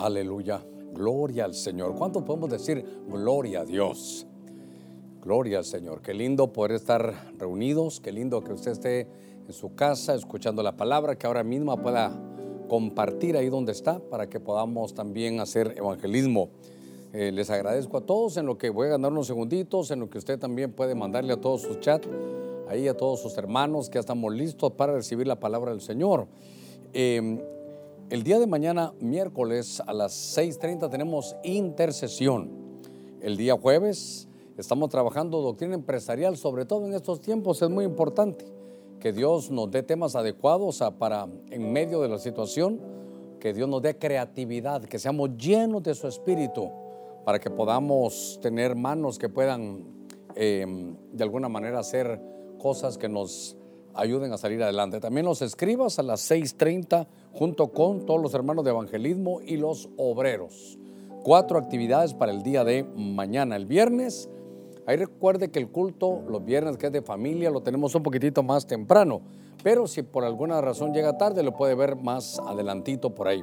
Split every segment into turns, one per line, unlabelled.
Aleluya. Gloria al Señor. ¿Cuánto podemos decir gloria a Dios? Gloria al Señor. Qué lindo poder estar reunidos. Qué lindo que usted esté en su casa escuchando la palabra, que ahora mismo pueda compartir ahí donde está para que podamos también hacer evangelismo. Eh, les agradezco a todos en lo que voy a ganar unos segunditos, en lo que usted también puede mandarle a todos sus chats, ahí a todos sus hermanos que ya estamos listos para recibir la palabra del Señor. Eh, el día de mañana, miércoles a las 6.30, tenemos intercesión. El día jueves estamos trabajando doctrina empresarial, sobre todo en estos tiempos es muy importante que Dios nos dé temas adecuados para en medio de la situación, que Dios nos dé creatividad, que seamos llenos de su espíritu para que podamos tener manos que puedan em, de alguna manera hacer cosas que nos ayuden a salir adelante. También los escribas a las 6.30 junto con todos los hermanos de evangelismo y los obreros. Cuatro actividades para el día de mañana. El viernes, ahí recuerde que el culto los viernes que es de familia lo tenemos un poquitito más temprano, pero si por alguna razón llega tarde lo puede ver más adelantito por ahí.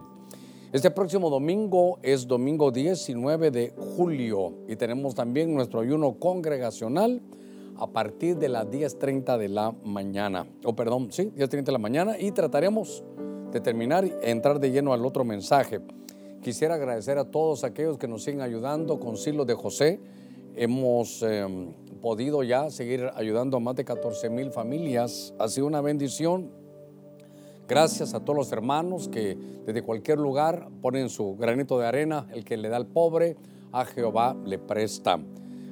Este próximo domingo es domingo 19 de julio y tenemos también nuestro ayuno congregacional a partir de las 10.30 de la mañana. O perdón, sí, 10.30 de la mañana y trataremos de terminar y entrar de lleno al otro mensaje. Quisiera agradecer a todos aquellos que nos siguen ayudando con Silo de José. Hemos em, podido ya seguir ayudando a más de 14 mil familias. Ha sido una bendición. Gracias a todos los hermanos que desde cualquier lugar ponen su granito de arena. El que le da al pobre, a Jehová le presta.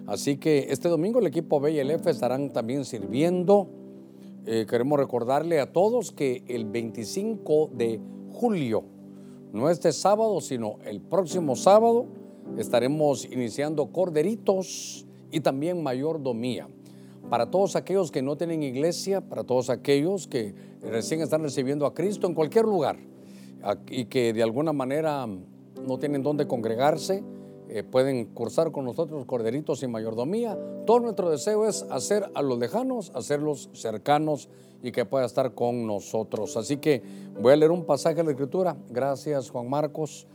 Así que este domingo el equipo B y el F estarán también sirviendo eh, queremos recordarle a todos que el 25 de julio, no este sábado, sino el próximo sábado, estaremos iniciando corderitos y también mayordomía. Para todos aquellos que no tienen iglesia, para todos aquellos que recién están recibiendo a Cristo en cualquier lugar y que de alguna manera no tienen dónde congregarse, eh, pueden cursar con nosotros corderitos y mayordomía. Todo nuestro deseo es hacer a los lejanos, hacerlos cercanos y que pueda estar con nosotros. Así que voy a leer un pasaje de la Escritura. Gracias, Juan Marcos.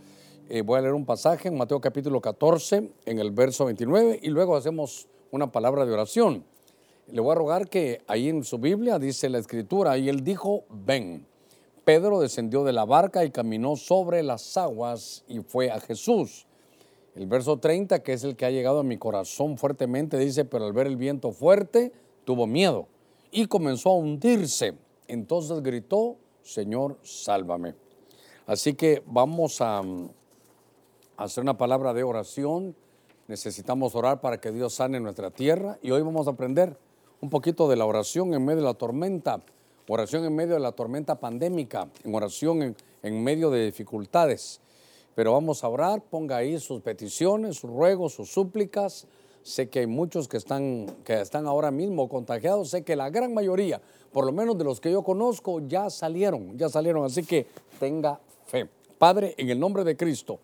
Eh, voy a leer un pasaje en Mateo capítulo 14, en el verso 29, y luego hacemos una palabra de oración. Le voy a rogar que ahí en su Biblia dice la Escritura, y él dijo, ven. Pedro descendió de la barca y caminó sobre las aguas y fue a Jesús. El verso 30, que es el que ha llegado a mi corazón fuertemente, dice, pero al ver el viento fuerte, tuvo miedo y comenzó a hundirse. Entonces gritó, Señor, sálvame. Así que vamos a, mm, hacer una palabra de oración. Necesitamos orar para que Dios sane nuestra tierra y hoy vamos a aprender un poquito de la oración en medio de la tormenta, oración en medio de la tormenta pandémica, en oración en, en medio de dificultades. Pero vamos a orar, ponga ahí sus peticiones, sus ruegos, sus súplicas. Sé que hay muchos que están, que están ahora mismo contagiados. Sé que la gran mayoría, por lo menos de los que yo conozco, ya salieron, ya salieron. Así que tenga fe. Padre, en el nombre de Cristo,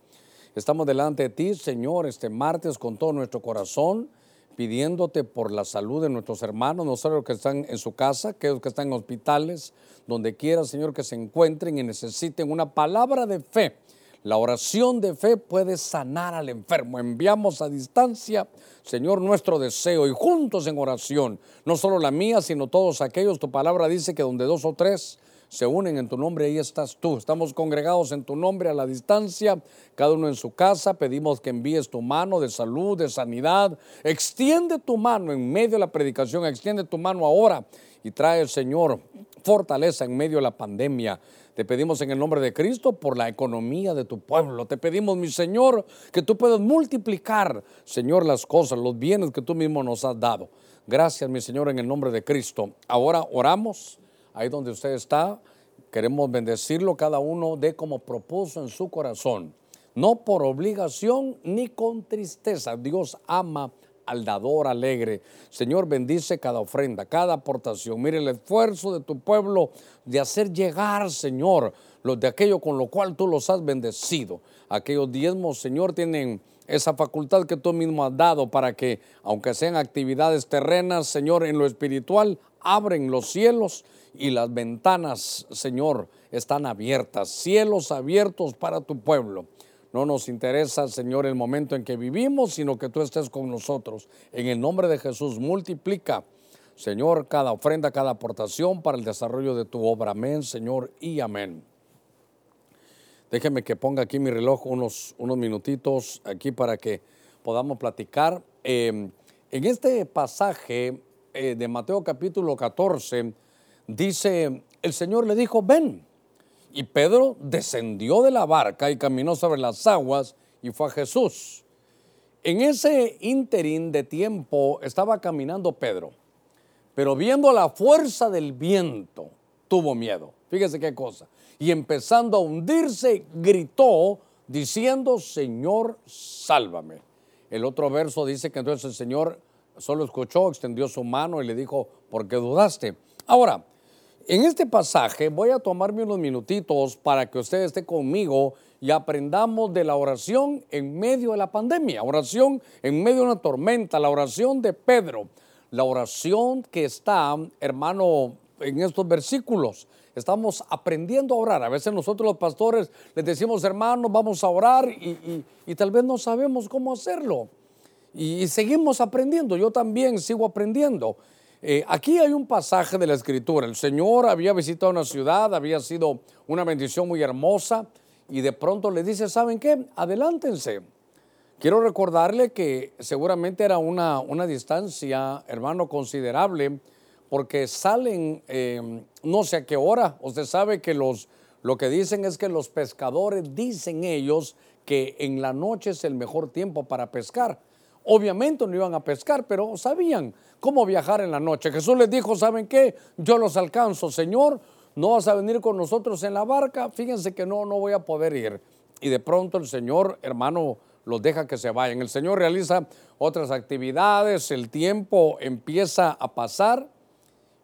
estamos delante de ti, Señor, este martes con todo nuestro corazón pidiéndote por la salud de nuestros hermanos, no solo los que están en su casa, aquellos que están en hospitales, donde quiera, Señor, que se encuentren y necesiten una palabra de fe la oración de fe puede sanar al enfermo. Enviamos a distancia, Señor, nuestro deseo y juntos en oración, no solo la mía, sino todos aquellos. Tu palabra dice que donde dos o tres se unen en tu nombre, ahí estás tú. Estamos congregados en tu nombre a la distancia, cada uno en su casa. Pedimos que envíes tu mano de salud, de sanidad. Extiende tu mano en medio de la predicación, extiende tu mano ahora y trae, Señor, fortaleza en medio de la pandemia. Te pedimos en el nombre de Cristo por la economía de tu pueblo. Te pedimos, mi Señor, que tú puedas multiplicar, Señor, las cosas, los bienes que tú mismo nos has dado. Gracias, mi Señor, en el nombre de Cristo. Ahora oramos, ahí donde usted está, queremos bendecirlo cada uno de como propuso en su corazón. No por obligación ni con tristeza. Dios ama al dador alegre. Señor, bendice cada ofrenda, cada aportación. Mire el esfuerzo de tu pueblo de hacer llegar, Señor, los de aquello con lo cual tú los has bendecido. Aquellos diezmos, Señor, tienen esa facultad que tú mismo has dado para que, aunque sean actividades terrenas, Señor, en lo espiritual, abren los cielos y las ventanas, Señor, están abiertas, cielos abiertos para tu pueblo. No nos interesa, Señor, el momento en que vivimos, sino que tú estés con nosotros. En el nombre de Jesús, multiplica, Señor, cada ofrenda, cada aportación para el desarrollo de tu obra. Amén, Señor, y amén. Déjeme que ponga aquí mi reloj unos, unos minutitos aquí para que podamos platicar. Eh, en este pasaje eh, de Mateo capítulo 14, dice, el Señor le dijo, ven. Y Pedro descendió de la barca y caminó sobre las aguas y fue a Jesús. En ese ínterin de tiempo estaba caminando Pedro, pero viendo la fuerza del viento, tuvo miedo. Fíjese qué cosa. Y empezando a hundirse, gritó diciendo, Señor, sálvame. El otro verso dice que entonces el Señor solo escuchó, extendió su mano y le dijo, ¿por qué dudaste? Ahora, en este pasaje voy a tomarme unos minutitos para que usted esté conmigo y aprendamos de la oración en medio de la pandemia, oración en medio de una tormenta, la oración de Pedro, la oración que está, hermano, en estos versículos. Estamos aprendiendo a orar. A veces nosotros los pastores les decimos, hermanos, vamos a orar y, tal vez no sabemos cómo hacerlo. y seguimos aprendiendo. Yo también sigo aprendiendo. Eh, aquí hay un pasaje de la escritura. El Señor había visitado una ciudad, había sido una bendición muy hermosa y de pronto le dice, ¿saben qué? Adelántense. Quiero recordarle que seguramente era una, una distancia, hermano, considerable, porque salen eh, no sé a qué hora. Usted sabe que los, lo que dicen es que los pescadores dicen ellos que en la noche es el mejor tiempo para pescar. Obviamente no iban a pescar, pero sabían cómo viajar en la noche. Jesús les dijo, ¿saben qué? Yo los alcanzo, Señor, no vas a venir con nosotros en la barca, fíjense que no, no voy a poder ir. Y de pronto el Señor, hermano, los deja que se vayan. El Señor realiza otras actividades, el tiempo empieza a pasar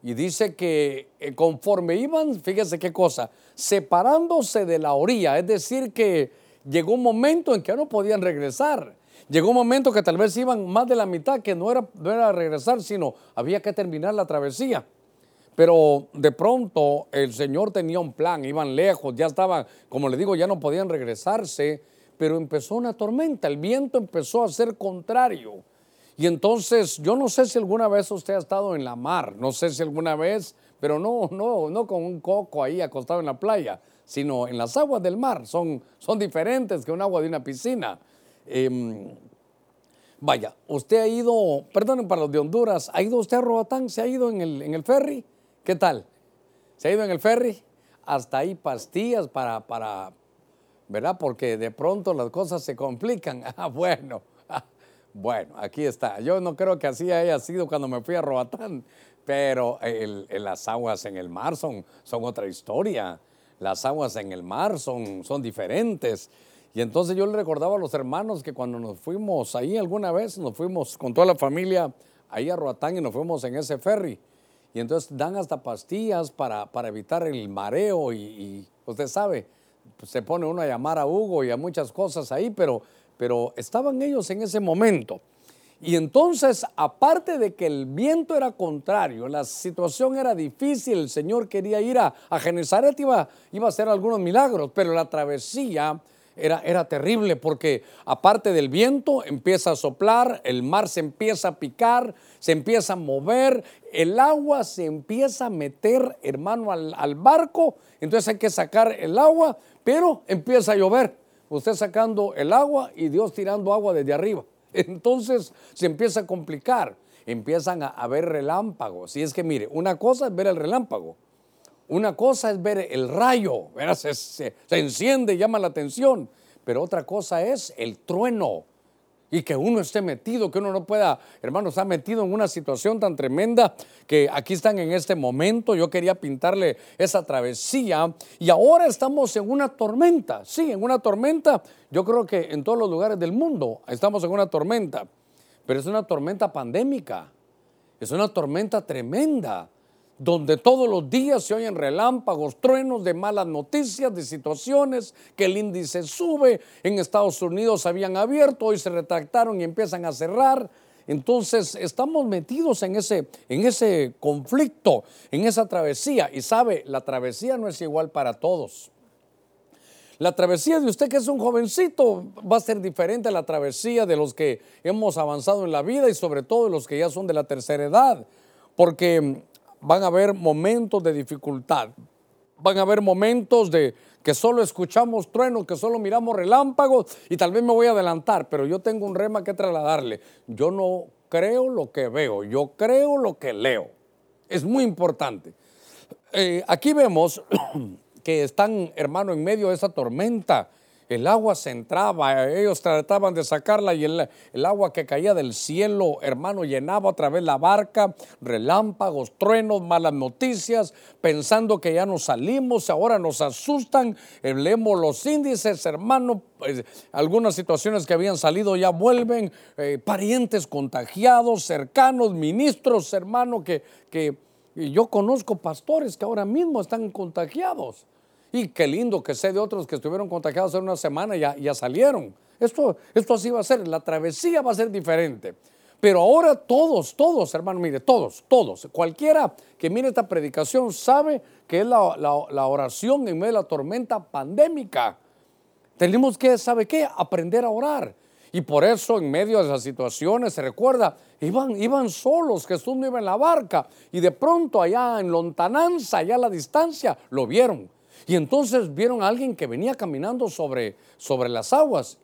y dice que eh, conforme iban, fíjense qué cosa, separándose de la orilla, es decir, que llegó un momento en que no podían regresar. Llegó un momento que tal vez iban más de la mitad, que no era, no era regresar, sino había que terminar la travesía. Pero de pronto el Señor tenía un plan, iban lejos, ya estaban, como le digo, ya no podían regresarse, pero empezó una tormenta, el viento empezó a ser contrario. Y entonces yo no sé si alguna vez usted ha estado en la mar, no sé si alguna vez, pero no, no, no con un coco ahí acostado en la playa, sino en las aguas del mar, son, son diferentes que un agua de una piscina. Em, vaya, usted ha ido, perdonen para los de Honduras, ¿ha ido usted a Roatán? ¿Se ha ido en el, en el ferry? ¿Qué tal? ¿Se ha ido en el ferry? Hasta ahí pastillas para, para, ¿verdad? Porque de pronto las cosas se complican. Ah, bueno, bueno, aquí está. Yo no creo que así haya sido cuando me fui a Roatán, pero las aguas en el mar son, son otra historia. Las aguas en el mar son, son diferentes. Y entonces yo le recordaba a los hermanos que cuando nos fuimos ahí alguna vez, nos fuimos con toda la familia ahí a Roatán y nos fuimos en ese ferry. Y entonces dan hasta pastillas para, para evitar el mareo y, usted sabe, pues se pone uno a llamar a Hugo y a muchas cosas ahí, pero, pero estaban ellos en ese momento. Y entonces, aparte de que el viento era contrario, la situación era difícil, el Señor quería ir a, a Genezaret, iba, iba a hacer algunos milagros, pero la travesía era, terrible porque aparte del viento empieza a soplar, el mar se empieza a picar, se empieza a mover, el agua se empieza a meter, hermano, al, al barco, entonces hay que sacar el agua, pero empieza a llover. Usted sacando el agua y Dios tirando agua desde arriba. Entonces se empieza a complicar, empiezan a, ver relámpagos. Y es que mire, una cosa es ver el relámpago, una cosa es ver el rayo, se, se, enciende, llama la atención, pero otra cosa es el trueno y que uno esté metido, que uno no pueda, hermano, está metido en una situación tan tremenda que aquí están en este momento. Yo quería pintarle esa travesía y ahora estamos en una tormenta. Sí, en una tormenta. Yo creo que en todos los lugares del mundo estamos en una tormenta, pero es una tormenta pandémica. Es una tormenta tremenda donde todos los días se oyen relámpagos, truenos de malas noticias, de situaciones, que el índice sube, en Estados Unidos habían abierto, hoy se retractaron y empiezan a cerrar. Entonces estamos metidos en ese, en ese conflicto, en esa travesía. Y sabe, la travesía no es igual para todos. La travesía de usted que es un jovencito va a ser diferente a la travesía de los que hemos avanzado en la vida y sobre todo de los que ya son de la tercera edad, porque van a haber momentos de dificultad, van a haber momentos de que solo escuchamos truenos, que solo miramos relámpagos y tal vez me voy a adelantar, pero yo tengo un rema que trasladarle. Yo no creo lo que veo, yo creo lo que leo. Es muy importante. Eh, aquí vemos que están, hermano, en medio de esa tormenta. El agua se entraba, ellos trataban de sacarla y el, agua que caía del cielo, hermano, llenaba otra vez la barca, relámpagos, truenos, malas noticias, pensando que ya nos salimos, ahora nos asustan, eh, leemos los índices, hermano, pues, algunas situaciones que habían salido ya vuelven, eh, parientes contagiados, cercanos, ministros, hermano, que, que yo conozco pastores que ahora mismo están contagiados. Y qué lindo que sé de otros que estuvieron contagiados en una semana y ya, ya salieron. Esto, esto así va a ser, la travesía va a ser diferente. Pero ahora todos, todos, hermano, mire, todos, todos, cualquiera que mire esta predicación sabe que es la, la, oración en medio de la tormenta pandémica. Tenemos que, ¿sabe qué? Aprender a orar. Y por eso en medio de esas situaciones, se recuerda, iban, iban solos, Jesús no iba en la barca. Y de pronto allá en lontananza, allá a la distancia, lo vieron. Y entonces vieron a alguien que venía caminando sobre, sobre las aguas.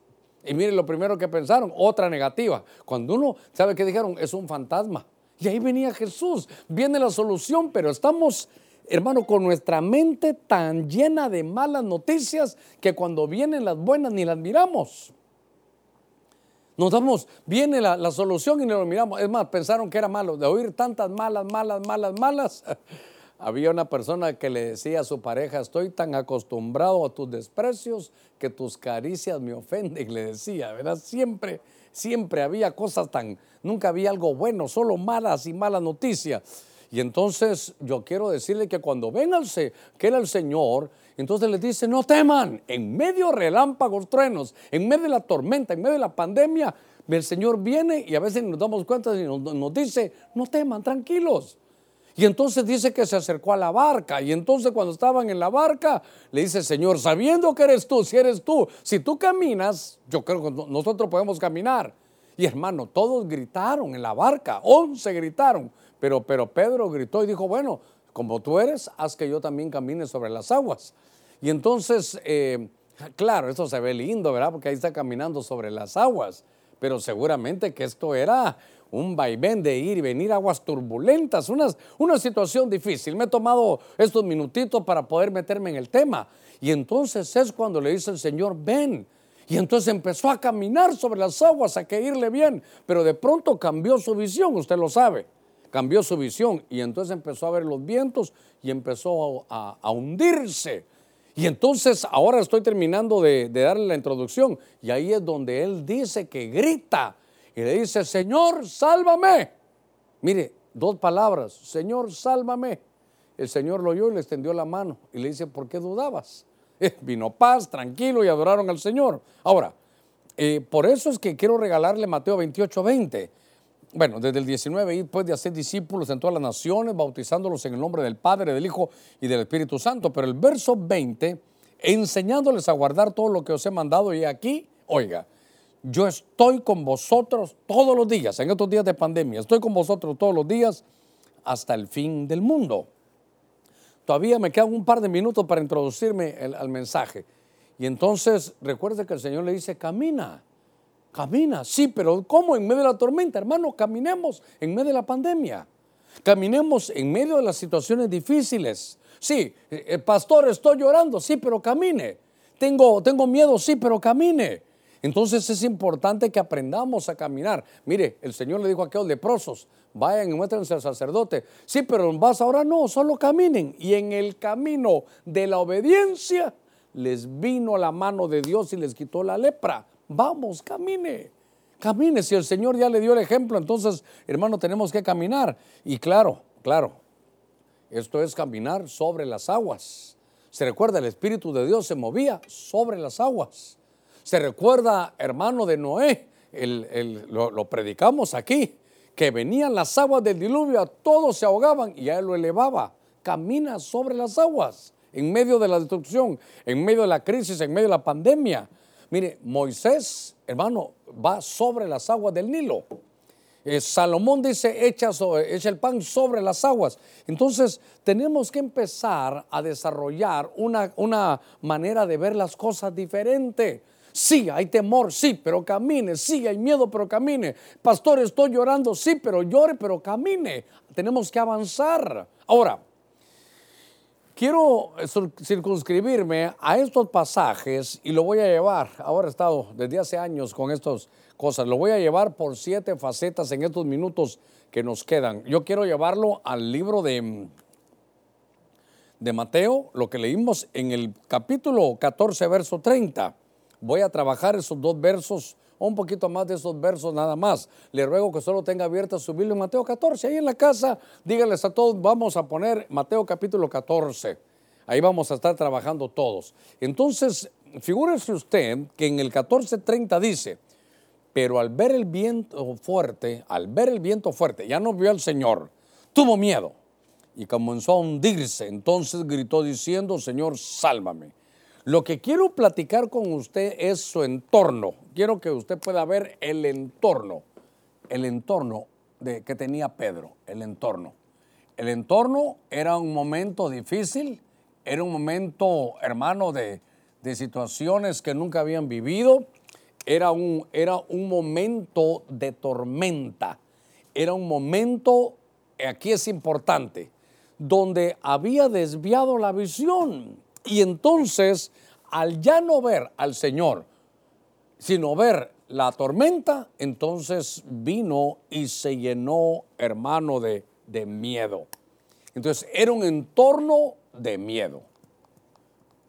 Y miren lo primero que pensaron, otra negativa. Cuando uno, ¿sabe qué dijeron? Es un fantasma. Y ahí venía Jesús, viene la solución, pero estamos, hermano, con nuestra mente tan llena de malas noticias que cuando vienen las buenas ni las miramos. Nos damos, viene la, solución y no lo miramos. Es más, pensaron que era malo, de oír tantas malas, malas, malas, malas. Había una persona que le decía a su pareja, estoy tan acostumbrado a tus desprecios que tus caricias me ofenden, le decía, ¿verdad? Siempre, siempre había cosas tan, nunca había algo bueno, solo malas y malas noticias. Y entonces yo quiero decirle que cuando ven que era el Señor, entonces les dice, no teman, en medio relámpagos, truenos, en medio de la tormenta, en medio de la pandemia, el Señor viene y a veces nos damos cuenta y nos dice, no teman, tranquilos. Y entonces dice que se acercó a la barca. Y entonces cuando estaban en la barca, le dice, Señor, sabiendo que eres tú, si eres tú, si tú caminas, yo creo que nosotros podemos caminar. Y hermano, todos gritaron en la barca, once gritaron. Pero, pero Pedro gritó y dijo, bueno, como tú eres, haz que yo también camine sobre las aguas. Y entonces, eh, claro, esto se ve lindo, ¿verdad? Porque ahí está caminando sobre las aguas. Pero seguramente que esto era un vaivén de ir y venir, aguas turbulentas, una, una situación difícil. Me he tomado estos minutitos para poder meterme en el tema. Y entonces es cuando le dice el Señor, ven. Y entonces empezó a caminar sobre las aguas, a que irle bien. Pero de pronto cambió su visión, usted lo sabe. Cambió su visión y entonces empezó a ver los vientos y empezó a, hundirse. Y entonces ahora estoy terminando de darle la introducción y ahí es donde él dice que grita y le dice, Señor, sálvame. Mire, dos palabras, Señor, sálvame. El Señor lo oyó y le extendió la mano y le dice, ¿por qué dudabas? vino paz, tranquilo y adoraron al Señor. Ahora, eh, por eso es que quiero regalarle Mateo 28, 20. Bueno, desde el 19, y pues de hacer discípulos en todas las naciones, bautizándolos en el nombre del Padre, del Hijo y del Espíritu Santo. Pero el verso 20, enseñándoles a guardar todo lo que os he mandado, y aquí, oiga, yo estoy con vosotros todos los días, en estos días de pandemia, estoy con vosotros todos los días hasta el fin del mundo. Todavía me quedan un par de minutos para introducirme al mensaje. Y entonces recuerde que el Señor le dice, camina, camina. Sí, pero ¿cómo en medio de la tormenta? Hermano, caminemos en medio de la pandemia. Caminemos en medio de las situaciones difíciles. Sí, el eh, eh, pastor, estoy llorando. Sí, pero camine. Tengo, tengo miedo. Sí, pero camine. Entonces es importante que aprendamos a caminar. Mire, el Señor le dijo a aquellos leprosos, vayan y muéstrense al sacerdote. Sí, pero vas ahora no, solo caminen. Y en el camino de la obediencia les vino la mano de Dios y les quitó la lepra. Vamos, camine. Camine, si el Señor ya le dio el ejemplo, entonces, hermano, tenemos que caminar. Y claro, claro, esto es caminar sobre las aguas. Se recuerda, el Espíritu de Dios se movía sobre las aguas. Se recuerda, hermano de Noé, lo, predicamos aquí, que venían las aguas del diluvio, todos se ahogaban y a él lo elevaba. Camina sobre las aguas. en medio de la destrucción, en medio de la crisis, en medio de la pandemia. Mire, Moisés, hermano, va sobre las aguas del Nilo. Eh, Salomón dice, echa, el pan sobre las aguas. Entonces, tenemos que empezar a desarrollar una manera de ver las cosas diferente. Sí, hay temor, sí, pero camine. Sí, hay miedo, pero camine. Pastor, estoy llorando, sí, pero llore, pero camine. Tenemos que avanzar. Ahora, quiero circunscribirme a estos pasajes y lo voy a llevar. Ahora he estado desde hace años con estas cosas. Lo voy a llevar por siete facetas en estos minutos que nos quedan. Yo quiero llevarlo al libro de, de Mateo, lo que leímos en el capítulo 14, verso 30. Voy a trabajar esos dos versos, un poquito más de esos versos nada más. Le ruego que solo tenga abierta su Biblia en Mateo 14. Ahí en la casa, díganles a todos, vamos a poner Mateo capítulo 14. Ahí vamos a estar trabajando todos. Entonces, figúrese usted que en el 14.30 dice, pero al ver el viento fuerte, al ver el viento fuerte, ya no vio al Señor, tuvo miedo y comenzó a hundirse. Entonces gritó diciendo, Señor, sálvame. Lo que quiero platicar con usted es su entorno. Quiero que usted pueda ver el entorno, el entorno de, que tenía Pedro, el entorno. El entorno era un momento difícil, era un momento, hermano, de, de situaciones que nunca habían vivido, era un, era un momento de tormenta, era un momento, aquí es importante, donde había desviado la visión y entonces, al ya no ver al Señor, sino ver la tormenta, entonces vino y se llenó, hermano, de, de miedo. Entonces, era un entorno de miedo.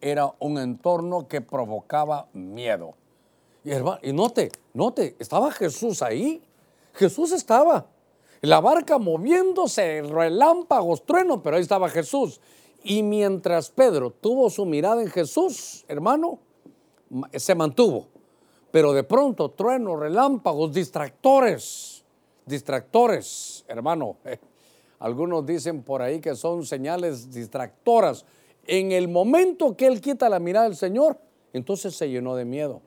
Era un entorno que provocaba miedo. Y, hermano, y note, note, estaba Jesús ahí. Jesús estaba. La barca moviéndose, relámpagos, truenos, pero ahí estaba Jesús. Y mientras Pedro tuvo su mirada en Jesús, hermano, se mantuvo. Pero de pronto, truenos, relámpagos, distractores, distractores, hermano. algunos dicen por ahí que son señales distractoras. En el momento que él quita la mirada del Señor, entonces se llenó de miedo.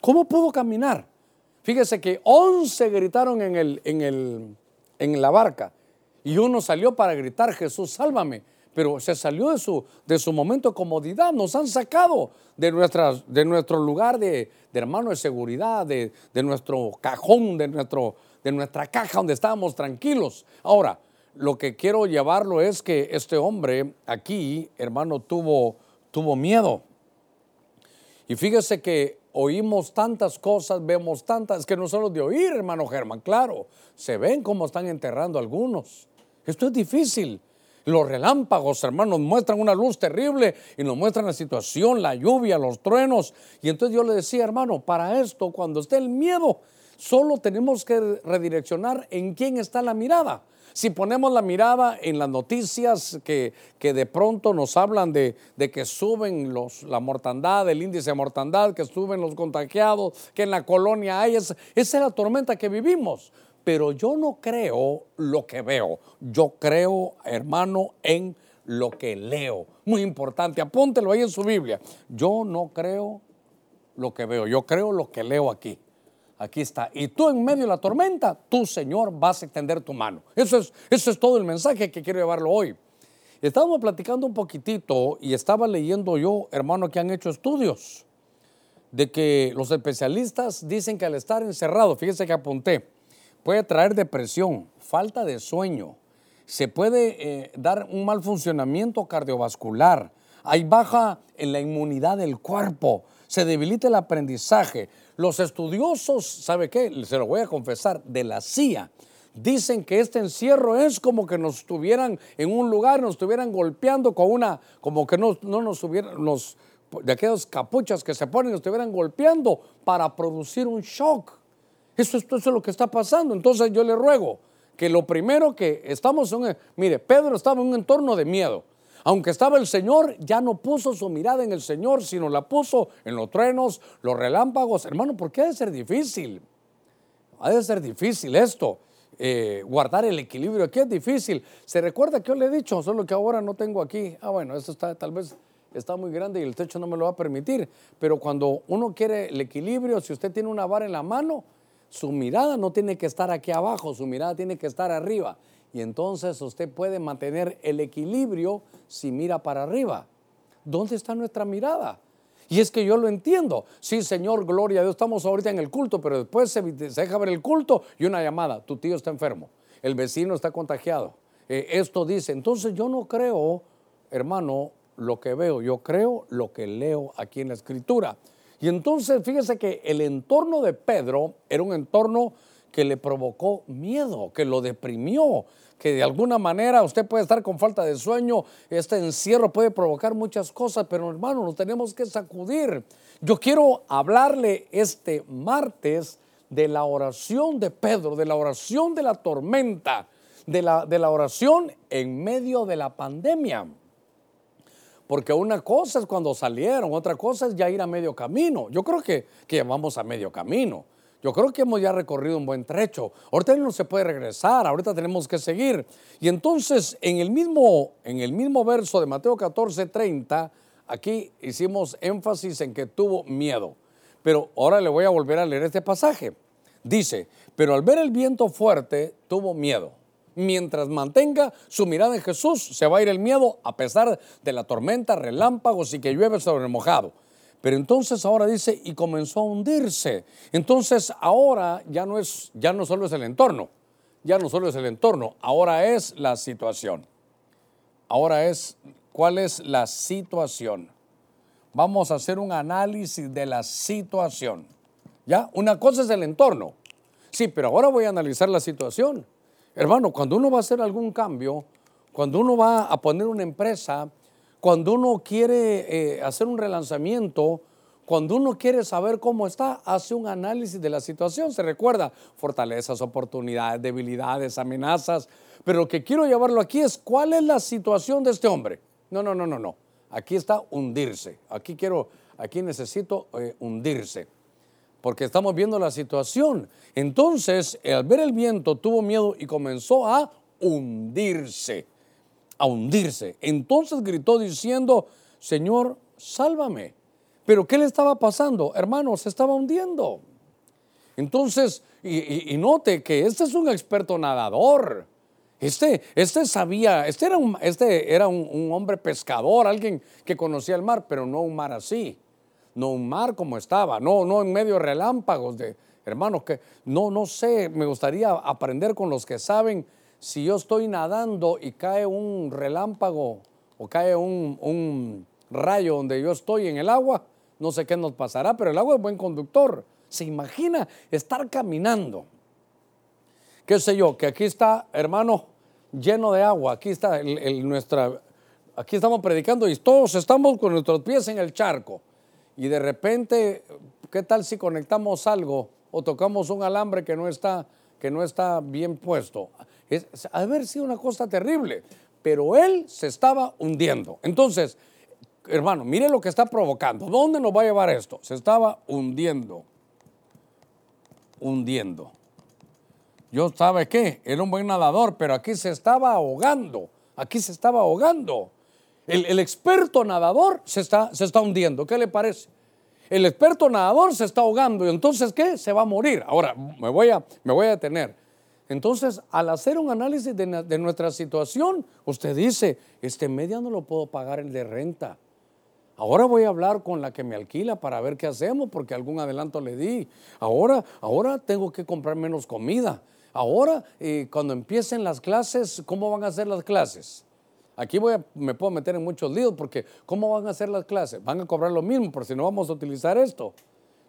¿Cómo pudo caminar? Fíjese que once gritaron en, el, en, el, en la barca y uno salió para gritar, Jesús, sálvame pero se salió de su, de su momento de comodidad, nos han sacado de, nuestras, de nuestro lugar de, hermano de seguridad, de, nuestro cajón, de, nuestro, de nuestra caja donde estábamos tranquilos. Ahora, lo que quiero llevarlo es que este hombre aquí, hermano, tuvo, tuvo miedo. Y fíjese que oímos tantas cosas, vemos tantas, que no solo de oír, hermano Germán, claro, se ven cómo están enterrando algunos. Esto es difícil. Los relámpagos, hermanos, muestran una luz terrible y nos muestran la situación, la lluvia, los truenos. Y entonces yo le decía, hermano, para esto, cuando esté el miedo, solo tenemos que redireccionar en quién está la mirada. Si ponemos la mirada en las noticias que, que de pronto nos hablan de, de, que suben los, la mortandad, el índice de mortandad, que suben los contagiados, que en la colonia hay, esa es la tormenta que vivimos pero yo no creo lo que veo, yo creo, hermano, en lo que leo. Muy importante, apúntelo ahí en su Biblia. Yo no creo lo que veo, yo creo lo que leo aquí. Aquí está. Y tú en medio de la tormenta, tú, Señor, vas a extender tu mano. Eso es, eso es todo el mensaje que quiero llevarlo hoy. Estábamos platicando un poquitito y estaba leyendo yo, hermano, que han hecho estudios de que los especialistas dicen que al estar encerrado, fíjese que apunté, puede traer depresión, falta de sueño, se puede eh, dar un mal funcionamiento cardiovascular, hay baja en la inmunidad del cuerpo, se debilita el aprendizaje. Los estudiosos, ¿sabe qué? Se lo voy a confesar, de la CIA, dicen que este encierro es como que nos estuvieran en un lugar, nos estuvieran golpeando con una, como que no, no nos hubieran, los, de aquellos capuchas que se ponen, nos estuvieran golpeando para producir un shock. Eso, esto, es lo que está pasando. Entonces yo le ruego que lo primero que estamos en, mire, Pedro estaba en un entorno de miedo. Aunque estaba el Señor, ya no puso su mirada en el Señor, sino la puso en los truenos, los relámpagos. Hermano, ¿por qué ha de ser difícil? Ha de ser difícil esto. eh, guardar el equilibrio. Aquí es difícil. Se recuerda que yo le he dicho, solo que ahora no tengo aquí. Ah, bueno, esto está tal vez está muy grande y el techo no me lo va a permitir. Pero cuando uno quiere el equilibrio, si usted tiene una vara en la mano, su mirada no tiene que estar aquí abajo, su mirada tiene que estar arriba. Y entonces usted puede mantener el equilibrio si mira para arriba. ¿Dónde está nuestra mirada? Y es que yo lo entiendo. Sí, Señor, gloria a Dios, estamos ahorita en el culto, pero después se, deja ver el culto y una llamada. Tu tío está enfermo, el vecino está contagiado. Eh, esto dice, entonces yo no creo, hermano, lo que veo, yo creo lo que leo aquí en la escritura. Y entonces fíjese que el entorno de Pedro era un entorno que le provocó miedo, que lo deprimió, que de alguna manera usted puede estar con falta de sueño, este encierro puede provocar muchas cosas, pero hermano, nos tenemos que sacudir. Yo quiero hablarle este martes de la oración de Pedro, de la oración de la tormenta, de la, de la oración en medio de la pandemia. Porque una cosa es cuando salieron, otra cosa es ya ir a medio camino. Yo creo que, que vamos a medio camino. Yo creo que hemos ya recorrido un buen trecho. Ahorita no se puede regresar, ahorita tenemos que seguir. Y entonces, en el mismo, en el mismo verso de Mateo 14, 30, aquí hicimos énfasis en que tuvo miedo. Pero ahora le voy a volver a leer este pasaje. Dice, pero al ver el viento fuerte, tuvo miedo mientras mantenga su mirada en Jesús, se va a ir el miedo a pesar de la tormenta, relámpagos y que llueve sobre el mojado. Pero entonces ahora dice, y comenzó a hundirse. Entonces ahora ya no es, ya no solo es el entorno, ya no solo es el entorno, ahora es la situación. Ahora es, ¿cuál es la situación? Vamos a hacer un análisis de la situación. ¿Ya? Una cosa es el entorno. Sí, pero ahora voy a analizar la situación. Hermano, cuando uno va a hacer algún cambio, cuando uno va a poner una empresa, cuando uno quiere eh, hacer un relanzamiento, cuando uno quiere saber cómo está, hace un análisis de la situación. Se recuerda fortalezas, oportunidades, debilidades, amenazas. Pero lo que quiero llevarlo aquí es cuál es la situación de este hombre. No, no, no, no, no. Aquí está hundirse. Aquí quiero, aquí necesito eh, hundirse porque estamos viendo la situación. Entonces, al ver el viento, tuvo miedo y comenzó a hundirse, a hundirse. Entonces gritó diciendo, Señor, sálvame. Pero ¿qué le estaba pasando? Hermano, se estaba hundiendo. Entonces, y, note que este es un experto nadador. Este, este sabía, este era, un, este era un hombre pescador, alguien que conocía el mar, pero no un mar así no un mar como estaba, no, no en medio de relámpagos de hermanos que no, no sé, me gustaría aprender con los que saben si yo estoy nadando y cae un relámpago o cae un, un rayo donde yo estoy en el agua, no sé qué nos pasará, pero el agua es buen conductor. Se imagina estar caminando. ¿Qué sé yo? Que aquí está, hermano, lleno de agua. Aquí está el, nuestra, aquí estamos predicando y todos estamos con nuestros pies en el charco y de repente, ¿qué tal si conectamos algo o tocamos un alambre que no está, que no está bien puesto? Es, haber sido una cosa terrible, pero él se estaba hundiendo. Entonces, hermano, mire lo que está provocando. ¿Dónde nos va a llevar esto? Se estaba hundiendo, hundiendo. Yo, ¿sabe qué? Era un buen nadador, pero aquí se estaba ahogando. Aquí se estaba ahogando. El, experto nadador se está, se está hundiendo. ¿Qué le parece? El experto nadador se está ahogando y entonces ¿qué? Se va a morir. Ahora, me voy a, me voy a detener. Entonces, al hacer un análisis de, de, nuestra situación, usted dice, este media no lo puedo pagar el de renta. Ahora voy a hablar con la que me alquila para ver qué hacemos porque algún adelanto le di. Ahora, ahora tengo que comprar menos comida. Ahora, eh, cuando empiecen las clases, ¿cómo van a ser las clases? Aquí voy me puedo meter en muchos líos porque ¿cómo van a hacer las clases? Van a cobrar lo mismo, por si no vamos a utilizar esto.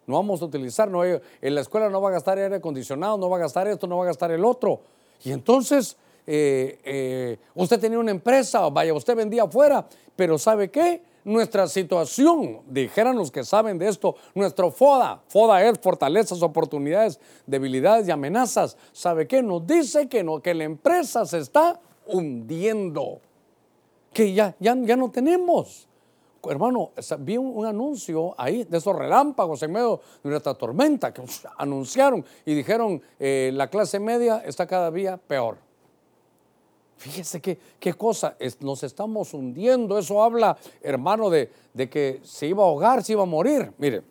No vamos a utilizar, no en la escuela no va a gastar aire acondicionado, no va a gastar esto, no va a gastar el otro. Y entonces, eh, eh, usted tenía una empresa, vaya, usted vendía afuera, pero ¿sabe qué? Nuestra situación, dijeran los que saben de esto, nuestro FODA, FODA es fortalezas, oportunidades, debilidades y amenazas. ¿Sabe qué? Nos dice que, no, que la empresa se está hundiendo que ya, ya, ya no tenemos. hermano, vi un, anuncio ahí de esos relámpagos en medio de nuestra tormenta que anunciaron y dijeron eh, la clase media está cada día peor. Fíjese qué, qué cosa, nos estamos hundiendo. Eso habla, hermano, de, de que se iba a ahogar, se iba a morir. Mire,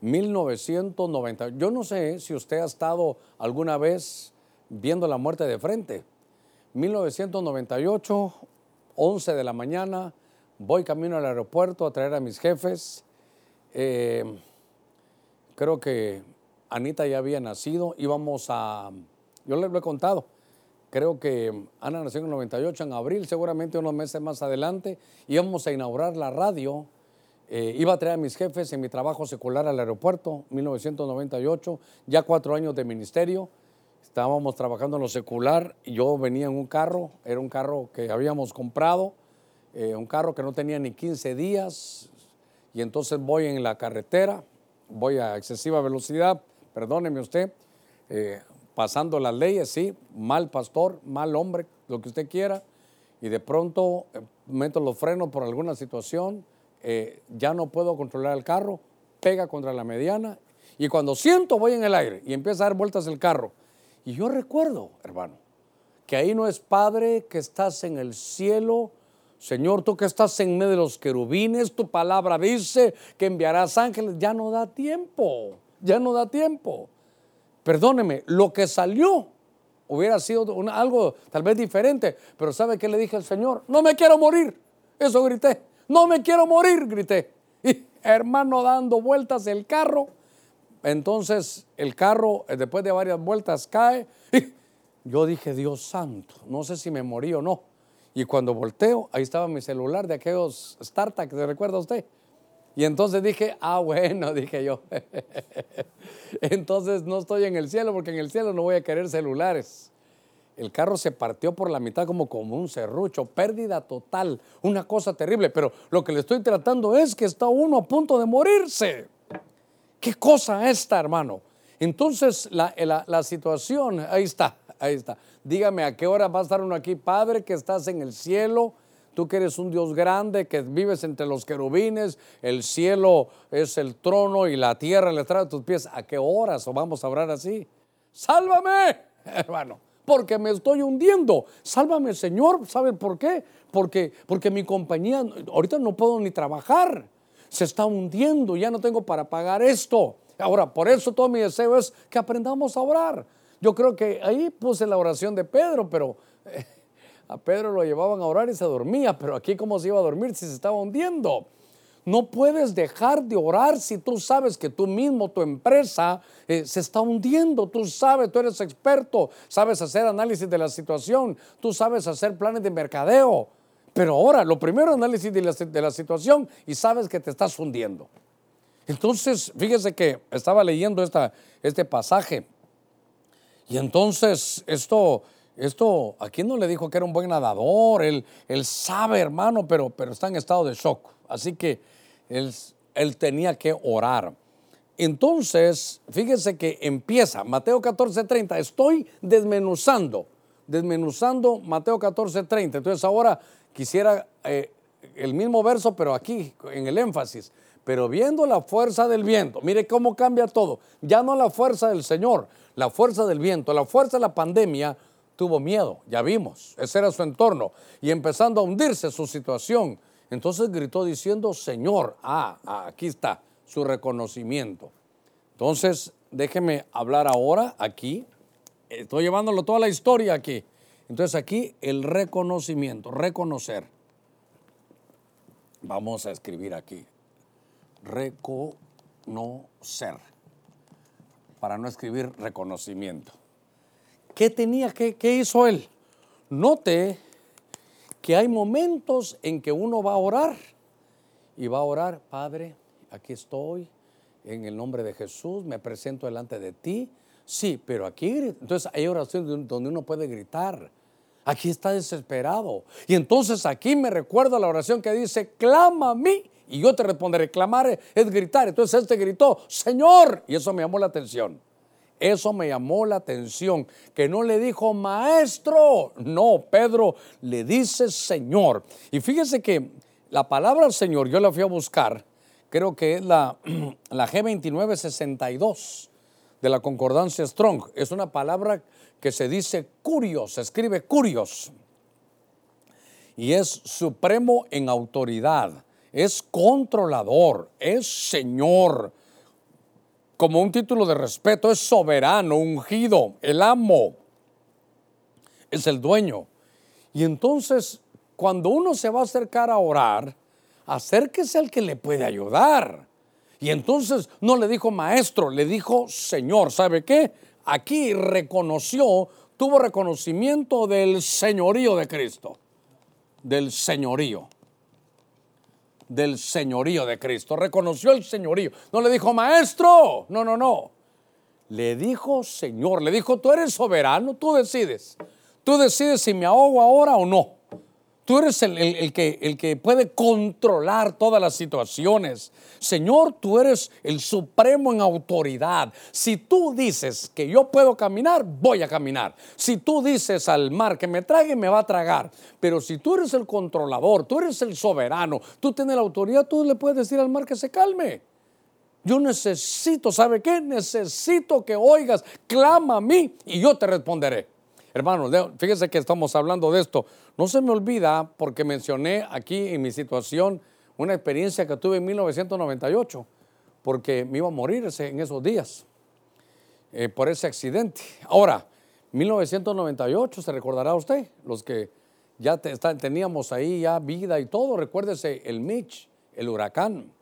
1990. Yo no sé si usted ha estado alguna vez viendo la muerte de frente. 1998, 11 de la mañana, voy camino al aeropuerto a traer a mis jefes. Eh, creo que Anita ya había nacido, íbamos a, yo les lo he contado, creo que Ana nació en el 98, en abril, seguramente unos meses más adelante, íbamos a inaugurar la radio, eh, iba a traer a mis jefes en mi trabajo secular al aeropuerto, 1998, ya cuatro años de ministerio, estábamos trabajando en lo secular, y yo venía en un carro, era un carro que habíamos comprado, eh, un carro que no tenía ni 15 días, y entonces voy en la carretera, voy a excesiva velocidad, perdóneme usted, eh, pasando las leyes, sí, mal pastor, mal hombre, lo que usted quiera, y de pronto eh, meto los frenos por alguna situación, ya no puedo controlar el carro, pega contra la mediana, y cuando siento voy en el aire y empieza a dar vueltas el carro. Y yo recuerdo, hermano, que ahí no es Padre que estás en el cielo, Señor, tú que estás en medio de los querubines, tu palabra dice que enviarás ángeles. Ya no da tiempo, ya no da tiempo. Perdóneme, lo que salió hubiera sido algo tal vez diferente, pero ¿sabe qué le dije al Señor? No me quiero morir. Eso grité. No me quiero morir, grité. Y hermano dando vueltas el carro. Entonces el carro, eh, después de varias vueltas, cae. Y yo dije, Dios santo, no sé si me morí o no. Y cuando volteo, ahí estaba mi celular de aquellos startups, ¿se recuerda usted? Y entonces dije, ah, bueno, dije yo. entonces no estoy en el cielo porque en el cielo no voy a querer celulares. El carro se partió por la mitad como, como un serrucho, pérdida total, una cosa terrible. Pero lo que le estoy tratando es que está uno a punto de morirse. ¿Qué cosa esta, hermano? Entonces la, la, situación, ahí está, ahí está. Dígame, ¿a qué hora va a estar uno aquí? Padre, que estás en el cielo, tú que eres un Dios grande, que vives entre los querubines, el cielo es el trono y la tierra le trae a tus pies. ¿A qué horas o vamos a hablar así? Sálvame, hermano, porque me estoy hundiendo. Sálvame, Señor. ¿Sabe por qué? Porque, porque mi compañía, ahorita no puedo ni trabajar. Se está hundiendo, ya no tengo para pagar esto. Ahora, por eso todo mi deseo es que aprendamos a orar. Yo creo que ahí puse la oración de Pedro, pero eh, a Pedro lo llevaban a orar y se dormía, pero aquí cómo se iba a dormir si se estaba hundiendo. No puedes dejar de orar si tú sabes que tú mismo, tu empresa, eh, se está hundiendo. Tú sabes, tú eres experto, sabes hacer análisis de la situación, tú sabes hacer planes de mercadeo. Pero ahora, lo primero, análisis de la, de la situación y sabes que te estás hundiendo. Entonces, fíjese que estaba leyendo esta, este pasaje y entonces esto, esto, ¿a quién no le dijo que era un buen nadador? Él, él sabe, hermano, pero, pero está en estado de shock. Así que él, él tenía que orar. Entonces, fíjese que empieza Mateo 14:30. Estoy desmenuzando, desmenuzando Mateo 14:30. Entonces ahora quisiera eh, el mismo verso, pero aquí en el énfasis. Pero viendo la fuerza del viento, mire cómo cambia todo. Ya no la fuerza del Señor, la fuerza del viento, la fuerza de la pandemia, tuvo miedo, ya vimos, ese era su entorno, y empezando a hundirse su situación. Entonces gritó diciendo, Señor, ah, ah, aquí está su reconocimiento. Entonces, déjeme hablar ahora aquí, estoy llevándolo toda la historia aquí. Entonces aquí el reconocimiento, reconocer. Vamos a escribir aquí, reconocer para no escribir reconocimiento. ¿Qué tenía, qué, hizo él? Note que hay momentos en que uno va a orar y va a orar, Padre, aquí estoy, en el nombre de Jesús, me presento delante de ti. Sí, pero aquí, entonces hay oraciones donde uno puede gritar. Aquí está desesperado. Y entonces aquí me recuerda la oración que dice, clama a mí y yo te responderé. Clamar es gritar. Entonces este gritó, Señor. Y eso me llamó la atención. Eso me llamó la atención, que no le dijo maestro, no, Pedro le dice Señor. Y fíjese que La palabra Señor, yo la fui a buscar, creo que es la, la G2962 de la concordancia Strong. Es una palabra que se dice curios, se escribe curios. Y es supremo en autoridad, es controlador, es Señor, como un título de respeto, es soberano, ungido, el amo, es el dueño. Y entonces, cuando uno se va a acercar a orar, acérquese al que le puede ayudar. Y entonces no le dijo maestro, le dijo Señor. ¿Sabe qué? Aquí reconoció, tuvo reconocimiento del señorío de Cristo. Del señorío. Del señorío de Cristo. Reconoció el señorío. No le dijo maestro. No, no, no. Le dijo Señor. Le dijo, tú eres soberano, tú decides. Tú decides si me ahogo ahora o no. Tú eres el, que, que puede controlar todas las situaciones. Señor, tú eres el supremo en autoridad. Si tú dices que yo puedo caminar, voy a caminar. Si tú dices al mar que me trague, me va a tragar. Pero si tú eres el controlador, tú eres el soberano, tú tienes la autoridad, tú le puedes decir al mar que se calme. Yo necesito, ¿sabe qué? Necesito que oigas, clama a mí y yo te responderé. Hermanos, fíjense que estamos hablando de esto. No se me olvida porque mencioné aquí en mi situación una experiencia que tuve en 1998, porque me iba a morir en esos días eh, por ese accidente. Ahora, 1998, se recordará usted, los que ya teníamos ahí ya vida y todo, recuérdese el Mitch, el huracán.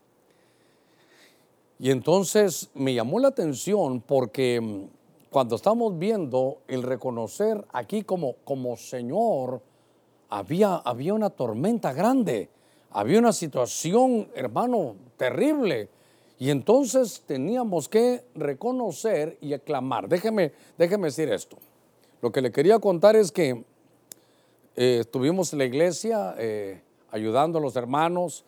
Y entonces me llamó la atención porque mm, cuando estamos viendo el reconocer aquí como, como Señor, había, había una tormenta grande, había una situación, hermano, terrible. Y entonces teníamos que reconocer y aclamar. Déjeme, déjeme decir esto. Lo que le quería contar es que eh, estuvimos en la iglesia eh, ayudando a los hermanos.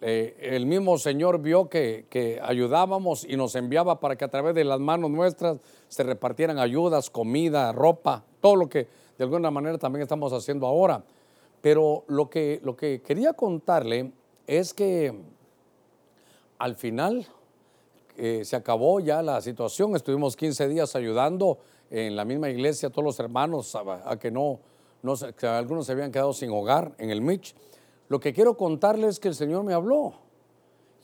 Eh, el mismo Señor vio que, que, ayudábamos y nos enviaba para que a través de las manos nuestras se repartieran ayudas, comida, ropa, todo lo que de alguna manera también estamos haciendo ahora. Pero lo que, lo que quería contarle es que al final eh, se acabó ya la situación, estuvimos 15 días ayudando en la misma iglesia a todos los hermanos a, que no, no algunos se habían quedado sin hogar en el Mitch. Lo que quiero contarles es que el Señor me habló.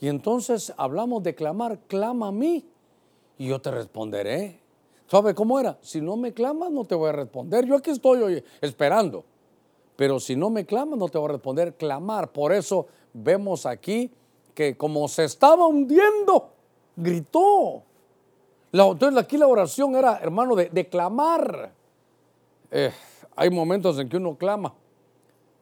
Y entonces hablamos de clamar, clama a mí y yo te responderé. ¿Sabe cómo era? Si no me clamas, no te voy a responder. Yo aquí estoy hoy esperando. Pero si no me clamas, no te voy a responder. Clamar. Por eso vemos aquí que como se estaba hundiendo, gritó. entonces aquí la oración era, hermano, de, clamar. Eh, hay momentos en que uno clama.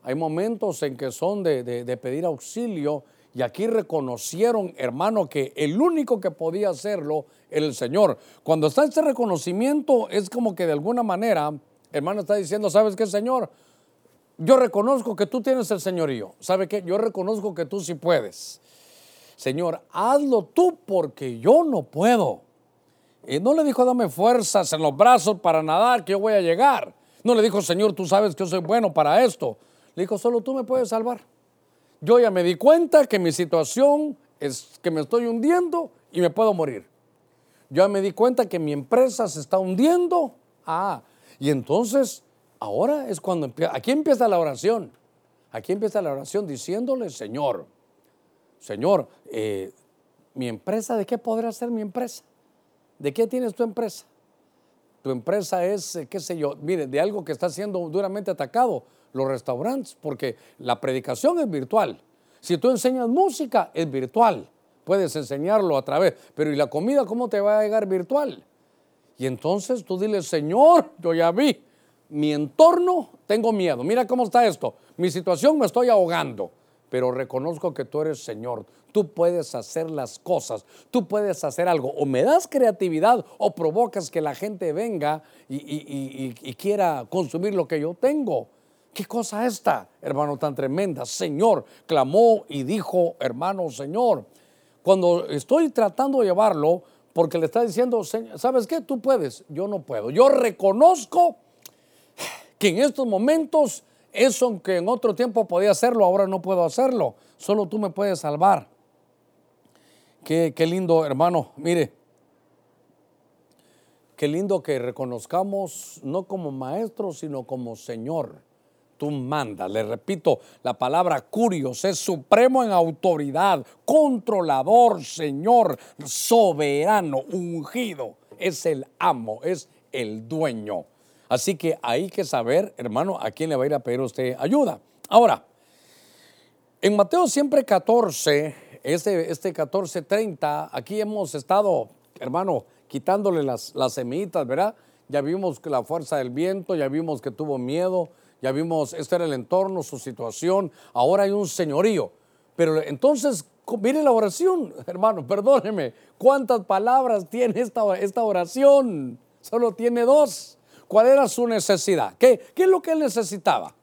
Hay momentos en que son de, pedir auxilio y aquí reconocieron, hermano, que el único que podía hacerlo era el Señor. Cuando está este reconocimiento, es como que de alguna manera, hermano, está diciendo, ¿sabes qué, Señor? Yo reconozco que tú tienes el señorío. ¿Sabe qué? Yo reconozco que tú sí puedes. Señor, hazlo tú porque yo no puedo. No le dijo, dame fuerzas en los brazos para nadar, que yo voy a llegar. No le dijo, Señor, tú sabes que yo soy bueno para esto. Le dijo, solo tú me puedes salvar. Yo ya me di cuenta que mi situación es que me estoy hundiendo y me puedo morir. Yo ya me di cuenta que mi empresa se está hundiendo. Ah, y entonces, ahora es cuando empieza, aquí empieza la oración. Aquí empieza la oración diciéndole, Señor, Señor, eh, mi empresa, ¿de qué podrá ser mi empresa? ¿De qué tienes tu empresa? Tu empresa es, eh, qué sé yo, mire, de algo que está siendo duramente atacado los restaurantes, porque la predicación es virtual. Si tú enseñas música, es virtual. Puedes enseñarlo a través, pero ¿y la comida cómo te va a llegar virtual? Y entonces tú dile, Señor, yo ya vi mi entorno, tengo miedo. Mira cómo está esto. Mi situación me estoy ahogando, pero reconozco que tú eres Señor. Tú puedes hacer las cosas, tú puedes hacer algo. O me das creatividad o provocas que la gente venga y quiera consumir lo que yo tengo. ¿Qué cosa esta, hermano, tan tremenda? Señor, clamó y dijo, hermano, Señor. Cuando estoy tratando de llevarlo, porque le está diciendo, ¿sabes qué? Tú puedes, yo no puedo. Yo reconozco que en estos momentos Eso que en otro tiempo podía hacerlo, ahora no puedo hacerlo. Solo tú me puedes salvar. Qué, qué lindo, hermano. Mire, qué lindo que reconozcamos no como maestro, sino como Señor tú mandas. Le repito, la palabra curios es supremo en autoridad, controlador, Señor, soberano, ungido. Es el amo, es el dueño. Así que hay que saber, hermano, a quién le va a ir a pedir usted ayuda. Ahora, en Mateo siempre 14, este, este 14.30, aquí hemos estado, hermano, quitándole las, las semillitas, ¿verdad? Ya vimos que la fuerza del viento, ya vimos que tuvo miedo, ya vimos, este era el entorno, su situación, ahora hay un señorío. Pero entonces, mire la oración, hermano, perdóneme, ¿cuántas palabras tiene esta, esta oración? Solo tiene dos. ¿Cuál era su necesidad? ¿Qué, ¿Qué es lo que él necesitaba?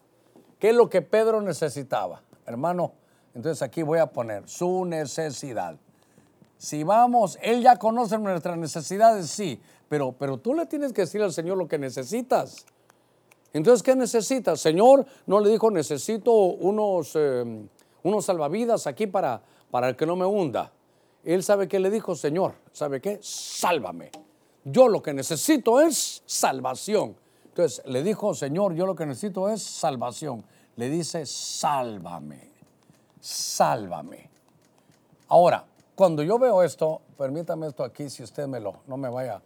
¿Qué es lo que Pedro necesitaba? Hermano, entonces aquí voy a poner su necesidad. Si vamos, Él ya conoce nuestras necesidades, sí, pero, pero tú le tienes que decir al Señor lo que necesitas. Entonces, ¿qué necesita? Señor no le dijo, necesito unos, em, unos salvavidas aquí para, para que no me hunda. Él sabe que le dijo, Señor, ¿sabe qué? Sálvame. Yo lo que necesito es salvación. Entonces le dijo, Señor, yo lo que necesito es salvación. Le dice, sálvame, sálvame. Ahora, cuando yo veo esto, permítame esto aquí, si usted me lo, no me vaya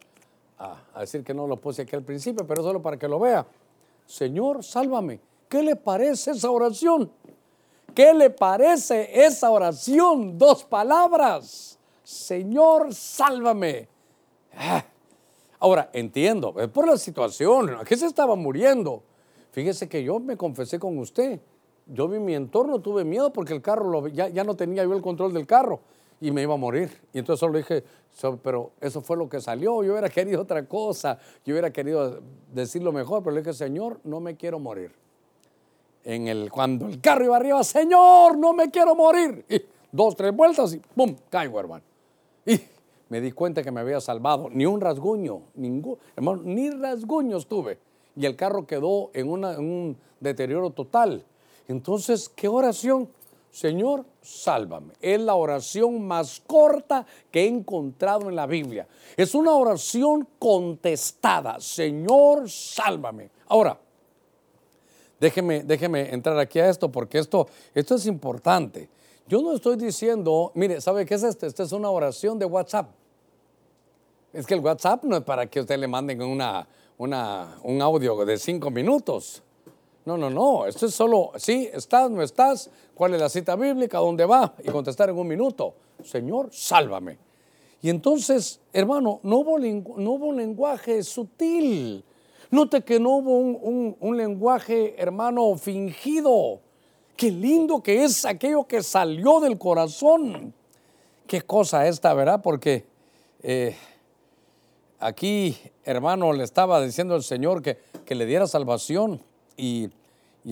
a, a decir que no lo puse aquí al principio, pero solo para que lo vea. Señor, sálvame. ¿Qué le parece esa oración? ¿Qué le parece esa oración? Dos palabras. Señor, sálvame. Ah. Ahora, entiendo, es por la situación. Aquí se estaba muriendo. Fíjese que yo me confesé con usted. Yo vi mi entorno, tuve miedo porque el carro, ya no tenía yo el control del carro y me iba a morir. Y entonces solo dije, pero eso fue lo que salió, yo hubiera querido otra cosa, yo hubiera querido decirlo mejor, pero le dije, Señor, no me quiero morir. En el, cuando el carro iba arriba, Señor, no me quiero morir. Y dos, tres vueltas y ¡pum! caigo, hermano. Y me di cuenta que me había salvado. Ni un rasguño, ningún, hermano, ni rasguños tuve. Y el carro quedó en, una, en un deterioro total. Entonces, ¿qué oración? Señor, sálvame. Es la oración más corta que he encontrado en la Biblia. Es una oración contestada. Señor, sálvame. Ahora, déjeme, déjeme entrar aquí a esto porque esto, esto es importante. Yo no estoy diciendo, mire, ¿sabe qué es esto? Esta es una oración de WhatsApp. Es que el WhatsApp no es para que usted le manden una, una, un audio de cinco minutos. No, no, no, esto es solo, sí, estás, no estás, cuál es la cita bíblica, dónde va, y contestar en un minuto, Señor, sálvame. Y entonces, hermano, no hubo, un lenguaje sutil. Note que no hubo un, un, lenguaje, hermano, fingido. Qué lindo que es aquello que salió del corazón. Qué cosa esta, ¿verdad? Porque eh, aquí, hermano, le estaba diciendo el Señor que, que le diera salvación. Y,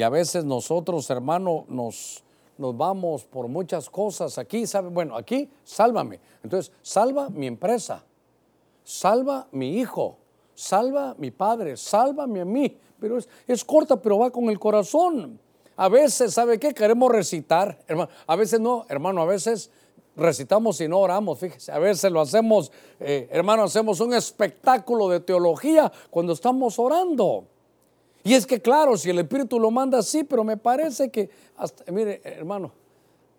a veces nosotros, hermano, nos, vamos por muchas cosas aquí, ¿sabe? Bueno, aquí, sálvame. Entonces, salva mi empresa, salva mi hijo, salva mi padre, sálvame a mí. Pero es, es corta, pero va con el corazón. A veces, ¿sabe qué? Queremos recitar, hermano. A veces no, hermano, a veces recitamos y no oramos, fíjese. A veces lo hacemos, eh, hermano, hacemos un espectáculo de teología cuando estamos orando. Y es que claro, si el Espíritu lo manda así, pero me parece que, mire hermano,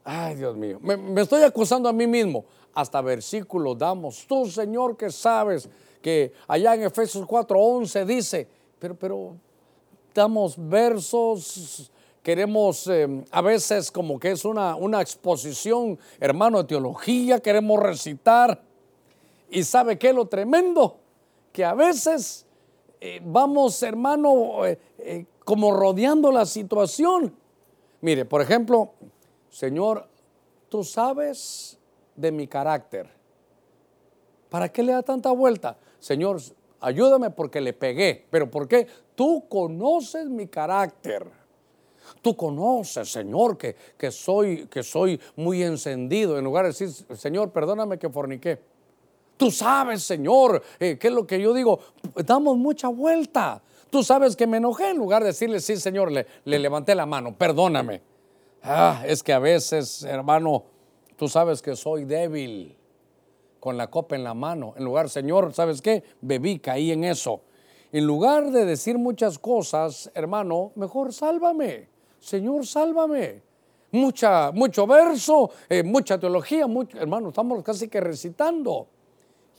ay Dios mío, me, estoy acusando a mí mismo. Hasta versículos damos. Tú, Señor, que sabes que allá en Efesios 4:11 dice, pero, pero damos versos, queremos eh, a veces como que es una, una exposición, hermano, de teología, queremos recitar. Y sabe qué lo tremendo, que a veces eh, vamos, hermano, eh, eh, como rodeando la situación. Mire, por ejemplo, Señor, tú sabes de mi carácter. ¿Para qué le da tanta vuelta? Señor, ayúdame porque le pegué. ¿Pero por qué? Tú conoces mi carácter. Tú conoces, Señor, que, que, soy, que soy muy encendido. En lugar de decir, Señor, perdóname que forniqué. Tú sabes, Señor, eh, qué es lo que yo digo. Damos mucha vuelta. Tú sabes que me enojé en lugar de decirle, sí, Señor, le, le levanté la mano, perdóname. Ah, es que a veces, hermano, tú sabes que soy débil con la copa en la mano. En lugar, Señor, ¿sabes qué? Bebí, caí en eso. En lugar de decir muchas cosas, hermano, mejor sálvame. Señor, sálvame. Mucha, mucho verso, eh, mucha teología, hermano, estamos casi que recitando.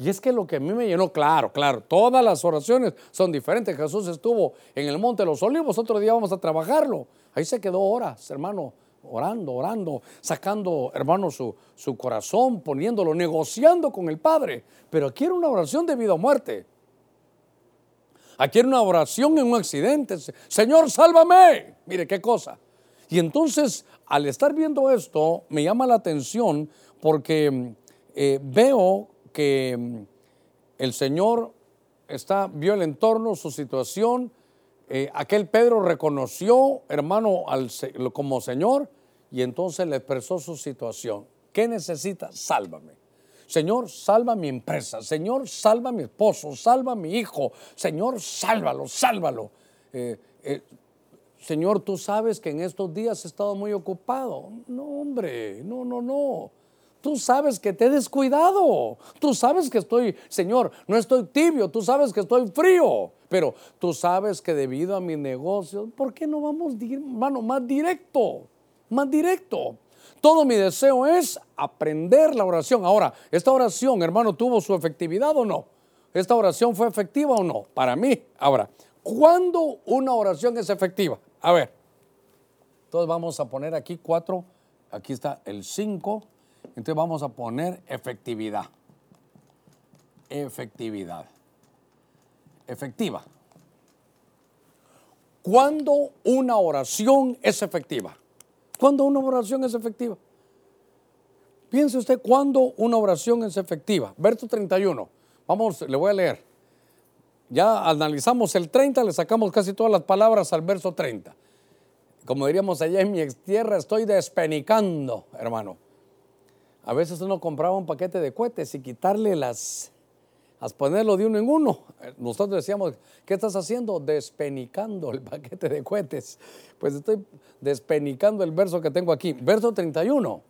Y es que lo que a mí me llenó, claro, claro, todas las oraciones son diferentes. Jesús estuvo en el Monte de los Olivos, otro día vamos a trabajarlo. Ahí se quedó horas, hermano, orando, orando, sacando, hermano, su, su corazón, poniéndolo, negociando con el Padre. Pero aquí era una oración de vida o muerte. Aquí era una oración en un accidente. Señor, sálvame. Mire qué cosa. Y entonces, al estar viendo esto, me llama la atención porque eh, veo que mm, el Señor está, vio el entorno, su situación. Eh, aquel Pedro reconoció, hermano, al, como Señor y entonces le expresó su situación. ¿Qué necesita? Sálvame. Señor, salva mi empresa. Señor, salva mi esposo. Salva mi hijo. Señor, sálvalo, sálvalo. Eh, eh, Señor, tú sabes que en estos días he estado muy ocupado. No, hombre, no, no, no. Tú sabes que te he descuidado. Tú sabes que estoy, Señor, no estoy tibio. Tú sabes que estoy frío. Pero tú sabes que debido a mi negocio, ¿por qué no vamos, hermano, más directo? Más directo. Todo mi deseo es aprender la oración. Ahora, ¿esta oración, hermano, tuvo su efectividad o no? ¿Esta oración fue efectiva o no? Para mí. Ahora, ¿cuándo una oración es efectiva? A ver. Entonces vamos a poner aquí cuatro. Aquí está el cinco. Entonces vamos a poner efectividad. Efectividad. Efectiva. ¿Cuándo una oración es efectiva? ¿Cuándo una oración es efectiva? Piense usted cuándo una oración es efectiva. Verso 31. Vamos, le voy a leer. Ya analizamos el 30, le sacamos casi todas las palabras al verso 30. Como diríamos allá en mi tierra, estoy despenicando, hermano. A veces uno compraba un paquete de cohetes y quitarle las, a ponerlo de uno en uno. Nosotros decíamos, ¿qué estás haciendo? Despenicando el paquete de cohetes. Pues estoy despenicando el verso que tengo aquí. Verso 31.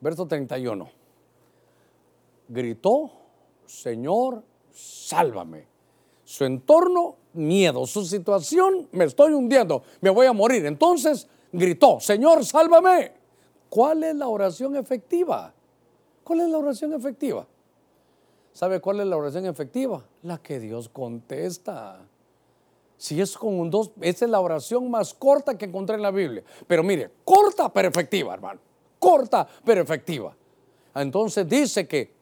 Verso 31. Gritó, Señor, sálvame. Su entorno, miedo. Su situación, me estoy hundiendo, me voy a morir. Entonces gritó, Señor, sálvame. ¿Cuál es la oración efectiva? ¿Cuál es la oración efectiva? ¿Sabe cuál es la oración efectiva? La que Dios contesta. Si es con un dos, esa es la oración más corta que encontré en la Biblia. Pero mire, corta pero efectiva, hermano. Corta pero efectiva. Entonces dice que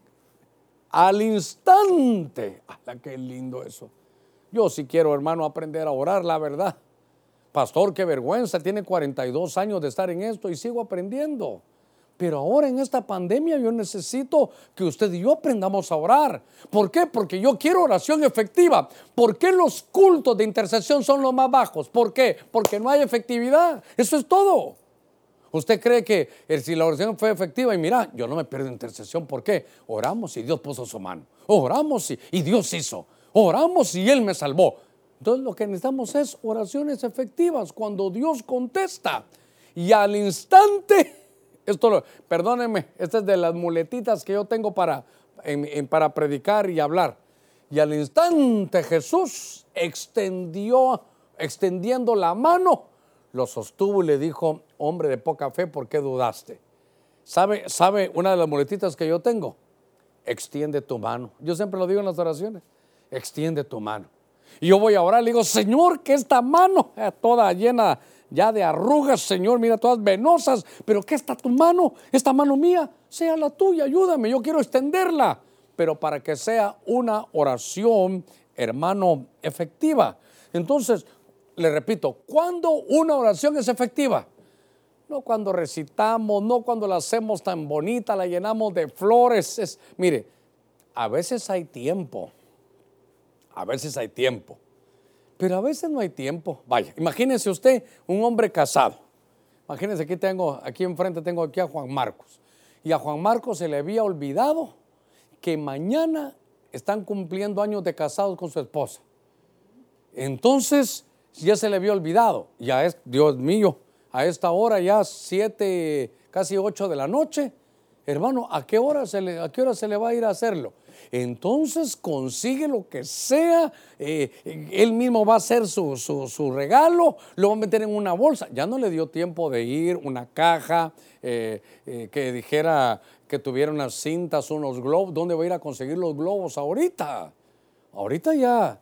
al instante, ¡ah, qué lindo eso! Yo sí quiero, hermano, aprender a orar, la verdad. Pastor, qué vergüenza, tiene 42 años de estar en esto y sigo aprendiendo. Pero ahora en esta pandemia yo necesito que usted y yo aprendamos a orar. ¿Por qué? Porque yo quiero oración efectiva. ¿Por qué los cultos de intercesión son los más bajos? ¿Por qué? Porque no hay efectividad. Eso es todo. Usted cree que si la oración fue efectiva y mira, yo no me pierdo intercesión. ¿Por qué? Oramos y Dios puso su mano. Oramos y, y Dios hizo. Oramos y Él me salvó. Entonces lo que necesitamos es oraciones efectivas cuando Dios contesta. Y al instante, esto perdónenme, esta es de las muletitas que yo tengo para, para predicar y hablar. Y al instante Jesús extendió, extendiendo la mano, lo sostuvo y le dijo, hombre de poca fe, ¿por qué dudaste? ¿Sabe, ¿Sabe una de las muletitas que yo tengo? Extiende tu mano. Yo siempre lo digo en las oraciones, extiende tu mano. Y yo voy a orar, le digo, Señor, que esta mano, toda llena ya de arrugas, Señor, mira, todas venosas, pero que esta tu mano, esta mano mía, sea la tuya, ayúdame, yo quiero extenderla, pero para que sea una oración, hermano, efectiva. Entonces, le repito, ¿cuándo una oración es efectiva? No cuando recitamos, no cuando la hacemos tan bonita, la llenamos de flores. Es, mire, a veces hay tiempo a veces hay tiempo, pero a veces no hay tiempo. Vaya, imagínese usted un hombre casado. Imagínese aquí tengo, aquí enfrente tengo aquí a Juan Marcos. Y a Juan Marcos se le había olvidado que mañana están cumpliendo años de casados con su esposa. Entonces ya se le había olvidado. Ya es, Dios mío, a esta hora ya siete, casi ocho de la noche. Hermano, ¿a qué hora a qué hora se le va a ir a hacerlo? Entonces consigue lo que sea, eh, él mismo va a hacer su, su, regalo, lo va a meter en una bolsa. Ya no le dio tiempo de ir, una caja, eh, eh, que dijera que tuviera unas cintas, unos globos. ¿Dónde va a ir a conseguir los globos ahorita? Ahorita ya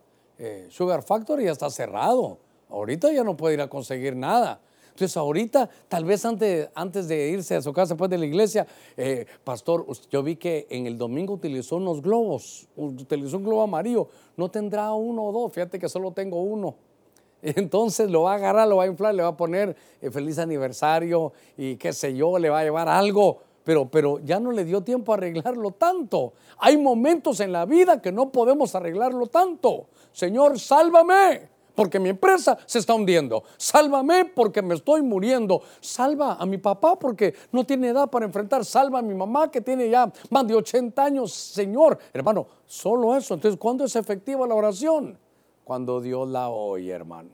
Sugar Factory ya está cerrado. Ahorita ya no puede ir a conseguir nada. Entonces ahorita, tal vez antes, antes de irse a su casa después de la iglesia, eh, pastor, yo vi que en el domingo utilizó unos globos, utilizó un globo amarillo, no tendrá uno o dos, fíjate que solo tengo uno. Entonces lo va a agarrar, lo va a inflar, le va a poner eh, feliz aniversario y qué sé yo, le va a llevar algo. Pero, pero ya no le dio tiempo a arreglarlo tanto. Hay momentos en la vida que no podemos arreglarlo tanto. Señor, sálvame porque mi empresa se está hundiendo. Sálvame porque me estoy muriendo. Salva a mi papá porque no tiene edad para enfrentar. Salva a mi mamá que tiene ya más de 80 años. Señor, hermano, solo eso. Entonces, ¿cuándo es efectiva la oración? Cuando Dios la oye, hermano.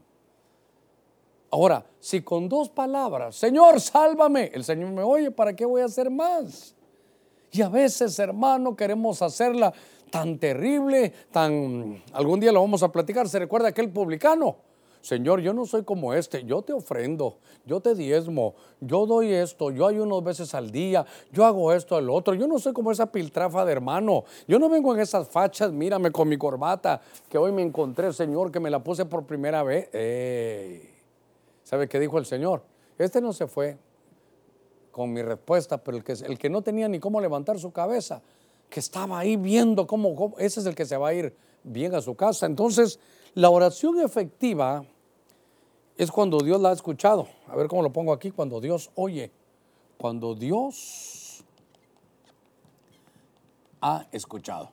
Ahora, si con dos palabras, Señor, sálvame, el Señor me oye, ¿para qué voy a hacer más? Y a veces, hermano, queremos hacerla tan terrible, tan... Algún día lo vamos a platicar. ¿Se recuerda aquel publicano? Señor, yo no soy como este, yo te ofrendo, yo te diezmo, yo doy esto, yo ayuno veces al día, yo hago esto, al otro, yo no soy como esa piltrafa de hermano, yo no vengo en esas fachas, mírame con mi corbata que hoy me encontré, Señor, que me la puse por primera vez. ¿Sabe qué dijo el Señor? Este no se fue con mi respuesta, pero el que, el que no tenía ni cómo levantar su cabeza, que estaba ahí viendo cómo, ese es el que se va a ir bien a su casa. Entonces, la oración efectiva es cuando Dios la ha escuchado. A ver cómo lo pongo aquí, cuando Dios oye. Cuando Dios ha escuchado.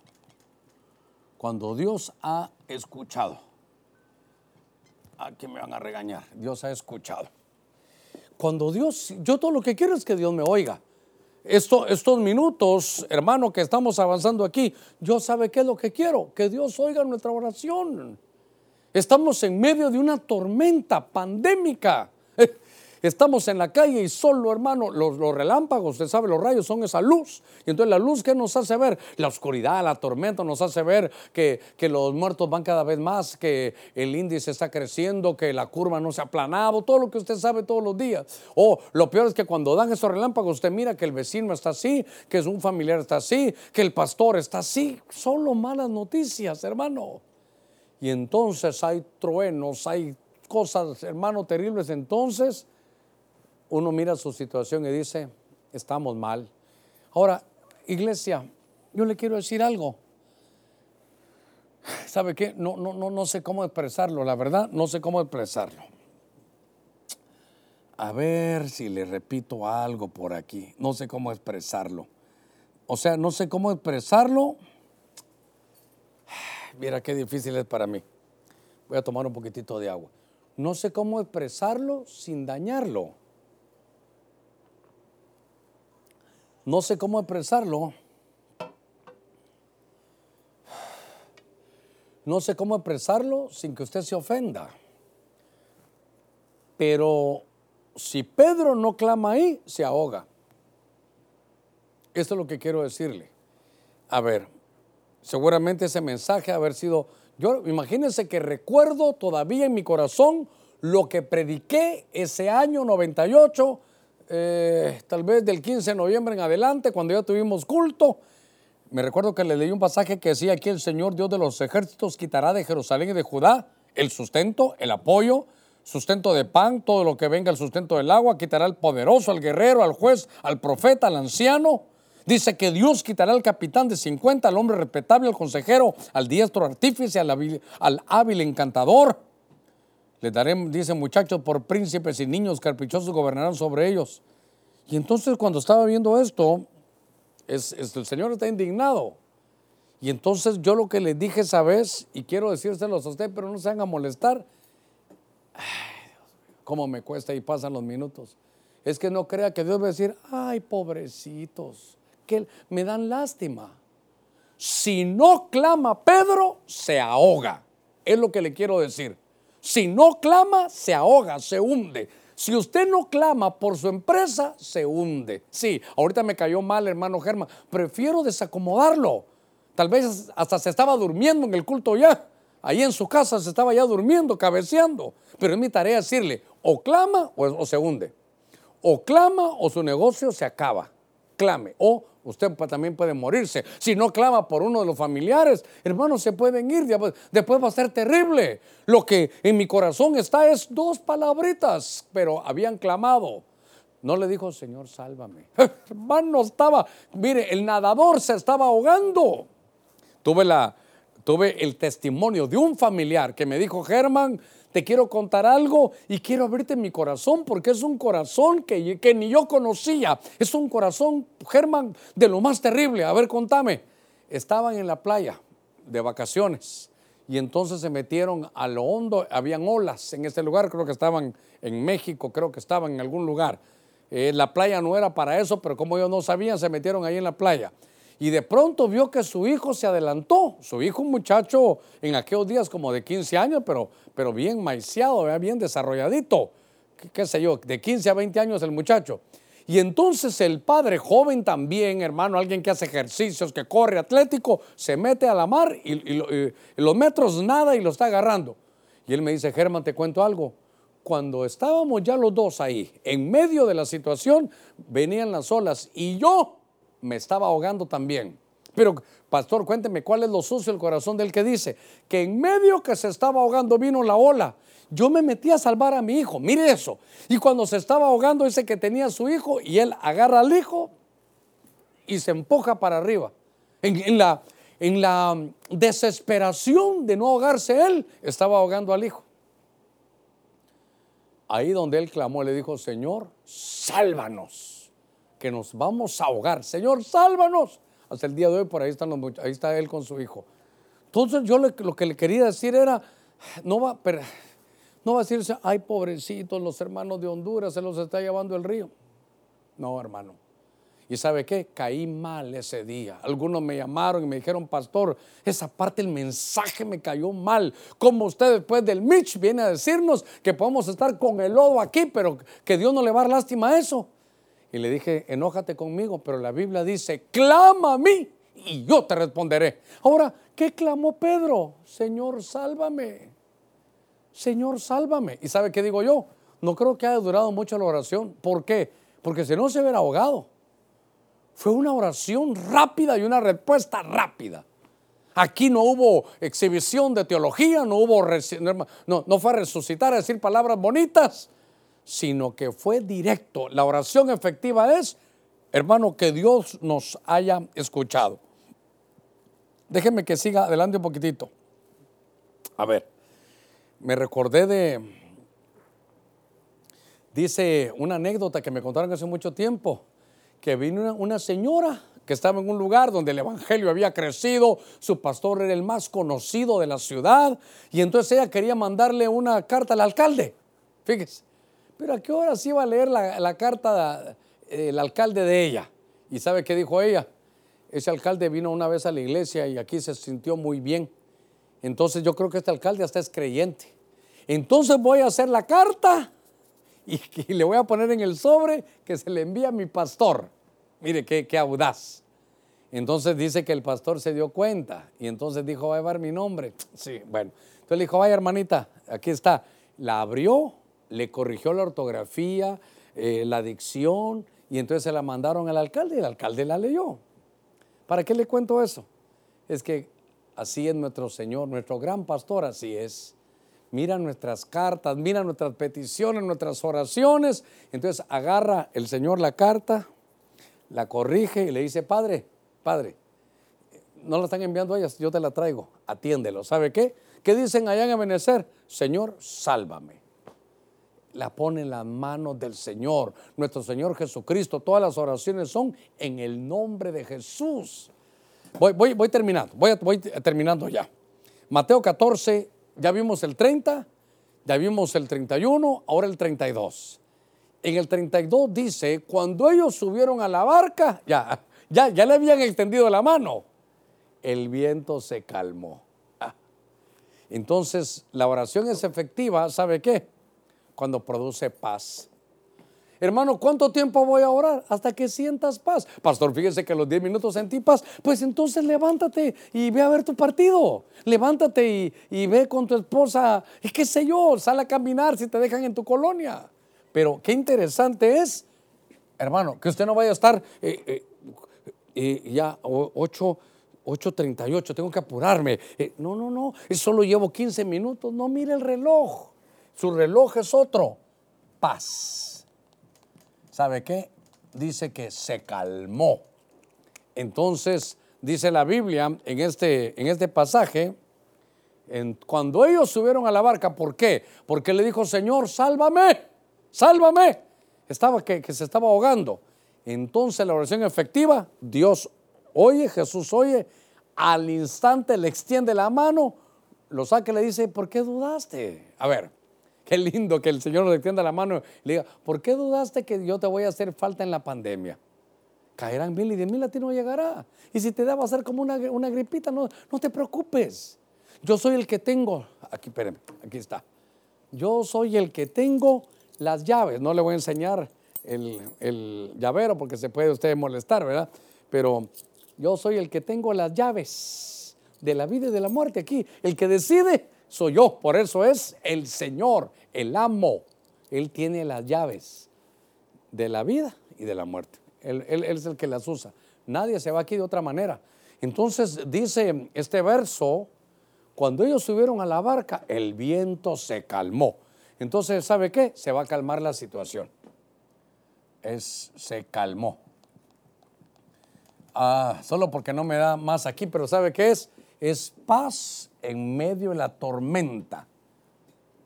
Cuando Dios ha escuchado. Aquí me van a regañar. Dios ha escuchado. Cuando Dios, yo todo lo que quiero es que Dios me oiga estos minutos, hermano, que estamos avanzando aquí, yo sabe qué es lo que quiero, que Dios oiga nuestra oración. Estamos en medio de una tormenta pandémica. Estamos en la calle y solo, hermano, los, relámpagos, usted sabe, los rayos son esa luz. Y entonces la luz que nos hace ver, la oscuridad, la tormenta nos hace ver que, que, los muertos van cada vez más, que el índice está creciendo, que la curva no se ha aplanado, todo lo que usted sabe todos los días. O lo peor es que cuando dan esos relámpagos, usted mira que el vecino está así, que un familiar está así, que el pastor está así. Solo malas noticias, hermano. Y entonces hay truenos, hay cosas, hermano, terribles. Entonces uno mira su situación y dice, estamos mal. Ahora, iglesia, yo le quiero decir algo. ¿Sabe qué? No, no, no, no sé cómo expresarlo, la verdad, no sé cómo expresarlo. A ver si le repito algo por aquí. No sé cómo expresarlo. O sea, no sé cómo expresarlo. Mira qué difícil es para mí. Voy a tomar un poquitito de agua. No sé cómo expresarlo sin dañarlo. No sé cómo expresarlo. No sé cómo expresarlo sin que usted se ofenda. Pero si Pedro no clama ahí, se ahoga. Esto es lo que quiero decirle. A ver, seguramente ese mensaje haber sido, yo imagínense que recuerdo todavía en mi corazón lo que prediqué ese año 98 eh, tal vez del 15 de noviembre en adelante, cuando ya tuvimos culto. Me recuerdo que le leí un pasaje que decía aquí el Señor Dios de los ejércitos quitará de Jerusalén y de Judá el sustento, el apoyo, sustento de pan, todo lo que venga el sustento del agua, quitará al poderoso, al guerrero, al juez, al profeta, al anciano. Dice que Dios quitará al capitán de 50, al hombre respetable, al consejero, al diestro artífice, al al hábil encantador. Les daré, dice muchachos, por príncipes y niños carpichosos gobernarán sobre ellos. Y entonces cuando estaba viendo esto, es, el Señor está indignado. Y entonces yo lo que le dije esa vez, y quiero decírselos a usted, pero no se van a molestar, ay, cómo me cuesta y pasan los minutos. Es que no crea que Dios va a decir, ay, pobrecitos, que me dan lástima. Si no clama Pedro, se ahoga. es lo que le quiero decir. Si no clama, se ahoga, se hunde. Si usted no clama por su empresa, se hunde. Sí, ahorita me cayó mal, hermano Germán. Prefiero desacomodarlo. Tal vez hasta se estaba durmiendo en el culto ya. Ahí en su casa se estaba ya durmiendo, cabeceando. Pero es mi tarea decirle, o clama o, se hunde. O clama o su negocio se acaba. Clame. O usted también puede morirse. Si no clama por uno de los familiares, hermanos, se pueden ir. Después va a ser terrible. Lo que en mi corazón está es dos palabritas, pero habían clamado. No le dijo, Señor, sálvame. Hermano, estaba, mire, el nadador se estaba ahogando. Tuve la, tuve el testimonio de un familiar que me dijo, Germán, te quiero contar algo y quiero abrirte mi corazón porque es un corazón que, que ni yo conocía. Es un corazón, Germán, de lo más terrible. A ver, contame. Estaban en la playa de vacaciones y entonces se metieron a lo hondo, habían olas en este lugar, creo que estaban en México, creo que estaban en algún lugar. Eh, la playa no era para eso, pero como ellos no sabían, se metieron ahí en la playa y de pronto vio que su hijo se adelantó. Su hijo, un muchacho en aquellos días como de 15 años, pero, pero bien maiciado, bien desarrolladito. ¿Qué, sé yo? De 15 a 20 años el muchacho. Y entonces el padre joven también, hermano, alguien que hace ejercicios, que corre atlético, se mete a la mar y, los metros nada y lo está agarrando. Y él me dice, Germán, te cuento algo. Cuando estábamos ya los dos ahí, en medio de la situación, venían las olas y yo me estaba ahogando también. Pero, pastor, cuénteme cuál es lo sucio del corazón del que dice que en medio que se estaba ahogando vino la ola. Yo me metí a salvar a mi hijo, mire eso. Y cuando se estaba ahogando, dice que tenía a su hijo y él agarra al hijo y se empuja para arriba. En, la, en la desesperación de no ahogarse él, estaba ahogando al hijo. Ahí donde él clamó, le dijo, Señor, sálvanos que nos vamos a ahogar. Señor, sálvanos. Hasta el día de hoy por ahí, están los, ahí está él con su hijo. Entonces yo lo que le quería decir era, no va, pero, no va a decirse, ay pobrecitos, los hermanos de Honduras se los está llevando el río. No, hermano. ¿Y sabe qué? Caí mal ese día. Algunos me llamaron y me dijeron, pastor, esa parte del mensaje me cayó mal. Como usted después del Mitch viene a decirnos que podemos estar con el lodo aquí, pero que Dios no le va a dar lástima a eso. Y le dije, enójate conmigo, pero la Biblia dice, clama a mí y yo te responderé. Ahora, ¿qué clamó Pedro? Señor, sálvame. Señor, sálvame. ¿Y sabe qué digo yo? No creo que haya durado mucho la oración. ¿Por qué? Porque si no se hubiera ahogado. Fue una oración rápida y una respuesta rápida. Aquí no hubo exhibición de teología, no hubo, no, no fue a resucitar a decir palabras bonitas sino que fue directo. La oración efectiva es, hermano, que Dios nos haya escuchado. Déjenme que siga adelante un poquitito. A ver, me recordé de, dice una anécdota que me contaron hace mucho tiempo, que vino una, señora que estaba en un lugar donde el Evangelio había crecido, su pastor era el más conocido de la ciudad, y entonces ella quería mandarle una carta al alcalde. Fíjese, pero a qué horas iba a leer la, carta el alcalde de ella. ¿Y sabe qué dijo ella? Ese alcalde vino una vez a la iglesia y aquí se sintió muy bien. Entonces yo creo que este alcalde hasta es creyente. Entonces voy a hacer la carta y, le voy a poner en el sobre que se le envía a mi pastor. Mire qué, qué audaz. Entonces dice que el pastor se dio cuenta y entonces dijo, va a llevar mi nombre. Sí, bueno. Entonces le dijo, vaya hermanita, aquí está. La abrió le corrigió la ortografía, eh, la dicción, y entonces se la mandaron al alcalde y el alcalde la leyó. ¿Para qué le cuento eso? Es que así es nuestro Señor, nuestro gran pastor, así es. Mira nuestras cartas, mira nuestras peticiones, nuestras oraciones. Entonces agarra el Señor la carta, la corrige y le dice, Padre, Padre, no la están enviando ellas, yo te la traigo, atiéndelo. ¿Sabe qué? ¿Qué dicen allá en Ebenezer? Señor, sálvame la pone en las manos del Señor, nuestro Señor Jesucristo. Todas las oraciones son en el nombre de Jesús. Voy, voy, voy terminando, voy, voy terminando ya. Mateo 14, ya vimos el 30, ya vimos el 31, ahora el 32. En el 32 dice, cuando ellos subieron a la barca, ya, ya, ya le habían extendido la mano, el viento se calmó. Entonces, la oración es efectiva, ¿sabe qué? Cuando produce paz. Hermano, ¿cuánto tiempo voy a orar? Hasta que sientas paz. Pastor, fíjese que los 10 minutos sentí paz. Pues entonces levántate y ve a ver tu partido. Levántate y, ve con tu esposa, y qué sé yo, sal a caminar si te dejan en tu colonia. Pero qué interesante es, hermano, que usted no vaya a estar eh, eh, eh, ya 8. 8.38, tengo que apurarme. no, no, no, solo llevo 15 minutos. No, mire el reloj. Su reloj es otro. Paz. ¿sabe qué? Dice que se calmó. Entonces, dice la Biblia en este, en este pasaje, cuando ellos subieron a la barca, ¿por qué? Porque le dijo, Señor, sálvame, sálvame. Estaba que, que se estaba ahogando. Entonces la oración efectiva, Dios oye, Jesús oye, al instante le extiende la mano, lo saca y le dice, ¿por qué dudaste? A ver, Qué lindo que el Señor nos extienda la mano y le diga, ¿por qué dudaste que yo te voy a hacer falta en la pandemia? Caerán mil y diez mil a ti no llegará. Y si te da va a ser como una, una gripita, no, no te preocupes. Yo soy el que tengo, aquí, espérenme, aquí está. Yo soy el que tengo las llaves. No le voy a enseñar el, el llavero porque se puede usted molestar, ¿verdad? Pero yo soy el que tengo las llaves de la vida y de la muerte aquí. El que decide soy yo. Por eso es el Señor, el amo. Él tiene las llaves de la vida y de la muerte. Él, es el que las usa. Nadie se va aquí de otra manera. Entonces dice este verso, cuando ellos subieron a la barca, el viento se calmó. Entonces, ¿sabe qué? Se va a calmar la situación. Es, se calmó. Ah, solo porque no me da más aquí, pero ¿sabe qué es? Es paz en medio de la tormenta.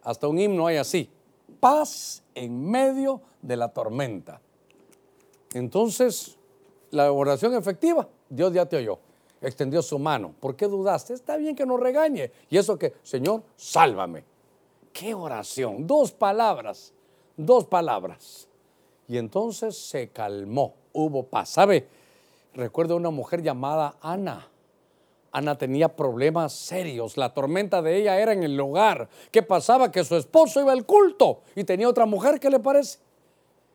Hasta un himno hay así, paz en medio de la tormenta. Entonces, la oración efectiva, Dios ya te oyó, extendió su mano. ¿Por qué dudaste? Está bien que nos regañe. Y eso que, Señor, sálvame. ¿Qué oración? Dos palabras, dos palabras. Y entonces se calmó, hubo paz. ¿Sabe? Recuerdo una mujer llamada Ana Ana tenía problemas serios. La tormenta de ella era en el hogar. ¿Qué pasaba? Que su esposo iba al culto y tenía otra mujer. ¿Qué le parece?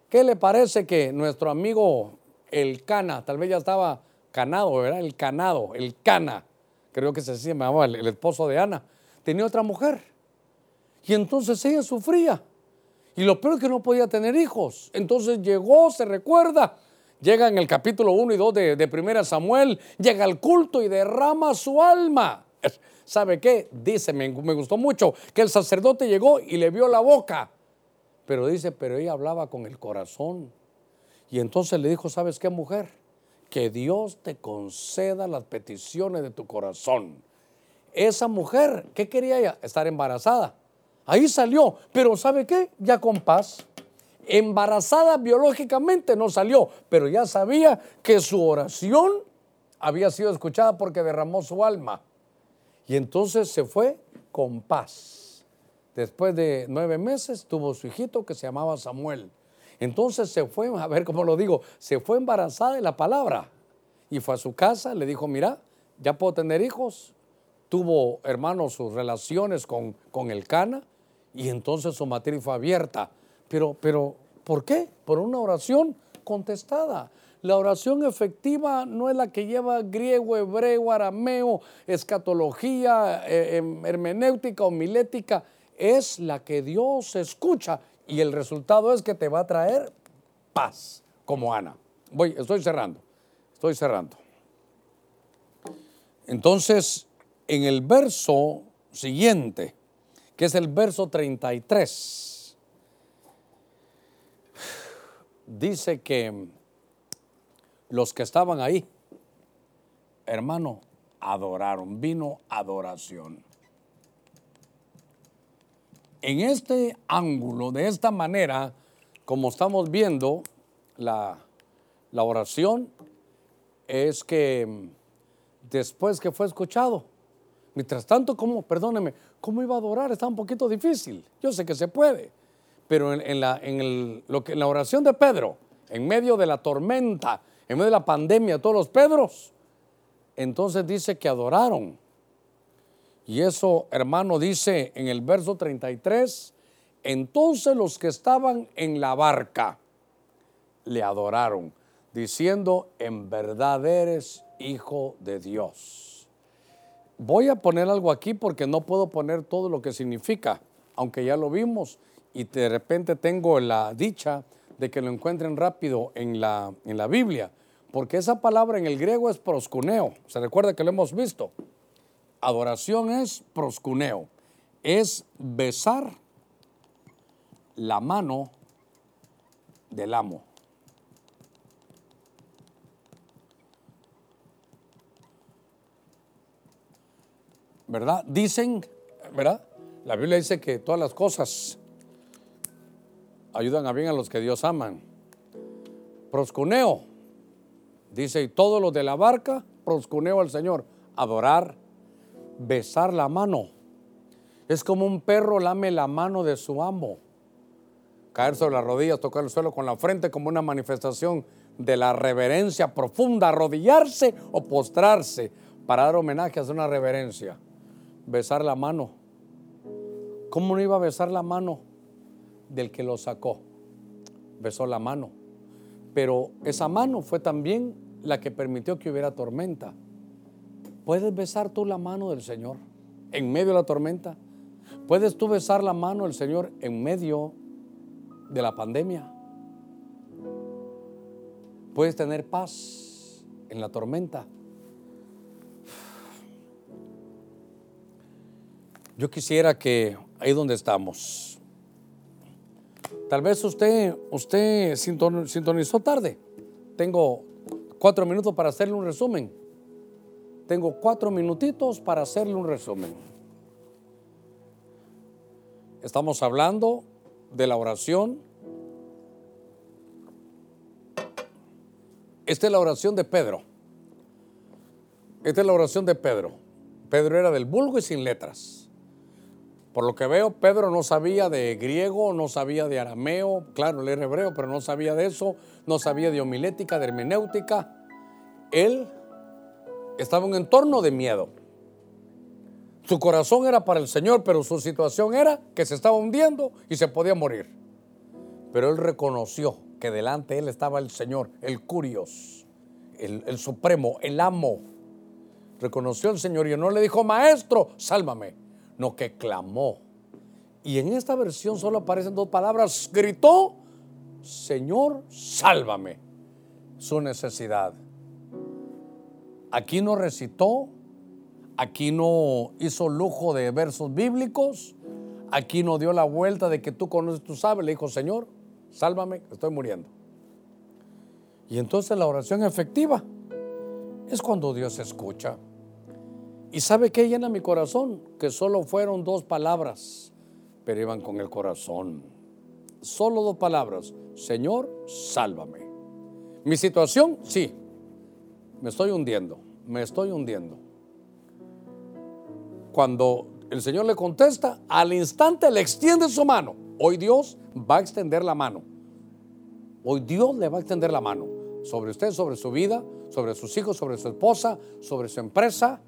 ¿Qué le parece que nuestro amigo el Cana, tal vez ya estaba canado, ¿verdad? El canado, el Cana, creo que se llamaba el, el esposo de Ana, tenía otra mujer. Y entonces ella sufría. Y lo peor es que no podía tener hijos. Entonces llegó, se recuerda, Llega en el capítulo 1 y 2 de, de 1 Samuel, llega al culto y derrama su alma. ¿Sabe qué? Dice, me, me gustó mucho, que el sacerdote llegó y le vio la boca. Pero dice, pero ella hablaba con el corazón. Y entonces le dijo, ¿sabes qué, mujer? Que Dios te conceda las peticiones de tu corazón. Esa mujer, ¿qué quería ella? Estar embarazada. Ahí salió, pero ¿sabe qué? Ya con paz embarazada biológicamente no salió, pero ya sabía que su oración había sido escuchada porque derramó su alma. Y entonces se fue con paz. Después de nueve meses tuvo su hijito que se llamaba Samuel. Entonces se fue, a ver cómo lo digo, se fue embarazada de la palabra. Y fue a su casa, le dijo, mira, ya puedo tener hijos. Tuvo, hermanos, sus relaciones con, con el Cana y entonces su matriz fue abierta. Pero, pero, ¿por qué? Por una oración contestada. La oración efectiva no es la que lleva griego, hebreo, arameo, escatología, eh, em, hermenéutica, homilética. Es la que Dios escucha y el resultado es que te va a traer paz, como Ana. Voy, estoy cerrando, estoy cerrando. Entonces, en el verso siguiente, que es el verso 33, dice que los que estaban ahí, hermano, adoraron, vino adoración. En este ángulo, de esta manera, como estamos viendo, la, la oración es que después que fue escuchado, mientras tanto, ¿cómo, perdóneme, cómo iba a adorar? Está un poquito difícil. Yo sé que se puede pero en, la, en, lo que, en la oración de Pedro, en medio de la tormenta, en medio de la pandemia, todos los Pedros, entonces dice que adoraron. Y eso, hermano, dice en el verso 33, entonces los que estaban en la barca le adoraron, diciendo, en verdad eres hijo de Dios. Voy a poner algo aquí porque no puedo poner todo lo que significa, aunque ya lo vimos y de repente tengo la dicha de que lo encuentren rápido en la, en la Biblia, porque esa palabra en el griego es proscuneo, se recuerda que lo hemos visto. Adoración es proscuneo, es besar la mano del amo. ¿Verdad? Dicen, ¿verdad? La Biblia dice que todas las cosas ayudan a bien a los que Dios aman. Proscuneo, dice, y todos los de la barca, proscuneo al Señor, adorar, besar la mano. Es como un perro lame la mano de su amo. Caer sobre las rodillas, tocar el suelo con la frente como una manifestación de la reverencia profunda, arrodillarse o postrarse para dar homenaje a una reverencia. Besar la mano. ¿Cómo no iba a besar la mano del que lo sacó? Besó la mano. Pero esa mano fue también la que permitió que hubiera tormenta. ¿Puedes besar tú la mano del Señor en medio de la tormenta? ¿Puedes tú besar la mano del Señor en medio de la pandemia? ¿Puedes tener paz en la tormenta? Yo quisiera que ahí donde estamos, tal vez usted, usted sintonizó tarde. Tengo cuatro minutos para hacerle un resumen. Tengo cuatro minutitos para hacerle un resumen. Estamos hablando de la oración. Esta es la oración de Pedro. Esta es la oración de Pedro. Pedro era del vulgo y sin letras. Por lo que veo, Pedro no sabía de griego, no sabía de arameo, claro, leer hebreo, pero no sabía de eso, no sabía de homilética, de hermenéutica. Él estaba en un entorno de miedo. Su corazón era para el Señor, pero su situación era que se estaba hundiendo y se podía morir. Pero él reconoció que delante de él estaba el Señor, el Curios, el, el Supremo, el Amo. Reconoció al Señor y no le dijo, Maestro, sálvame, no que clamó. Y en esta versión solo aparecen dos palabras, gritó, Señor, sálvame, su necesidad. Aquí no recitó, aquí no hizo lujo de versos bíblicos, aquí no dio la vuelta de que tú conoces, tú sabes, le dijo, Señor, sálvame, estoy muriendo. Y entonces la oración efectiva es cuando Dios escucha. ¿Y sabe qué llena mi corazón? Que solo fueron dos palabras, pero iban con el corazón. Solo dos palabras. Señor, sálvame. Mi situación, sí, me estoy hundiendo, me estoy hundiendo. Cuando el Señor le contesta, al instante le extiende su mano. Hoy Dios va a extender la mano. Hoy Dios le va a extender la mano sobre usted, sobre su vida, sobre sus hijos, sobre su esposa, sobre su empresa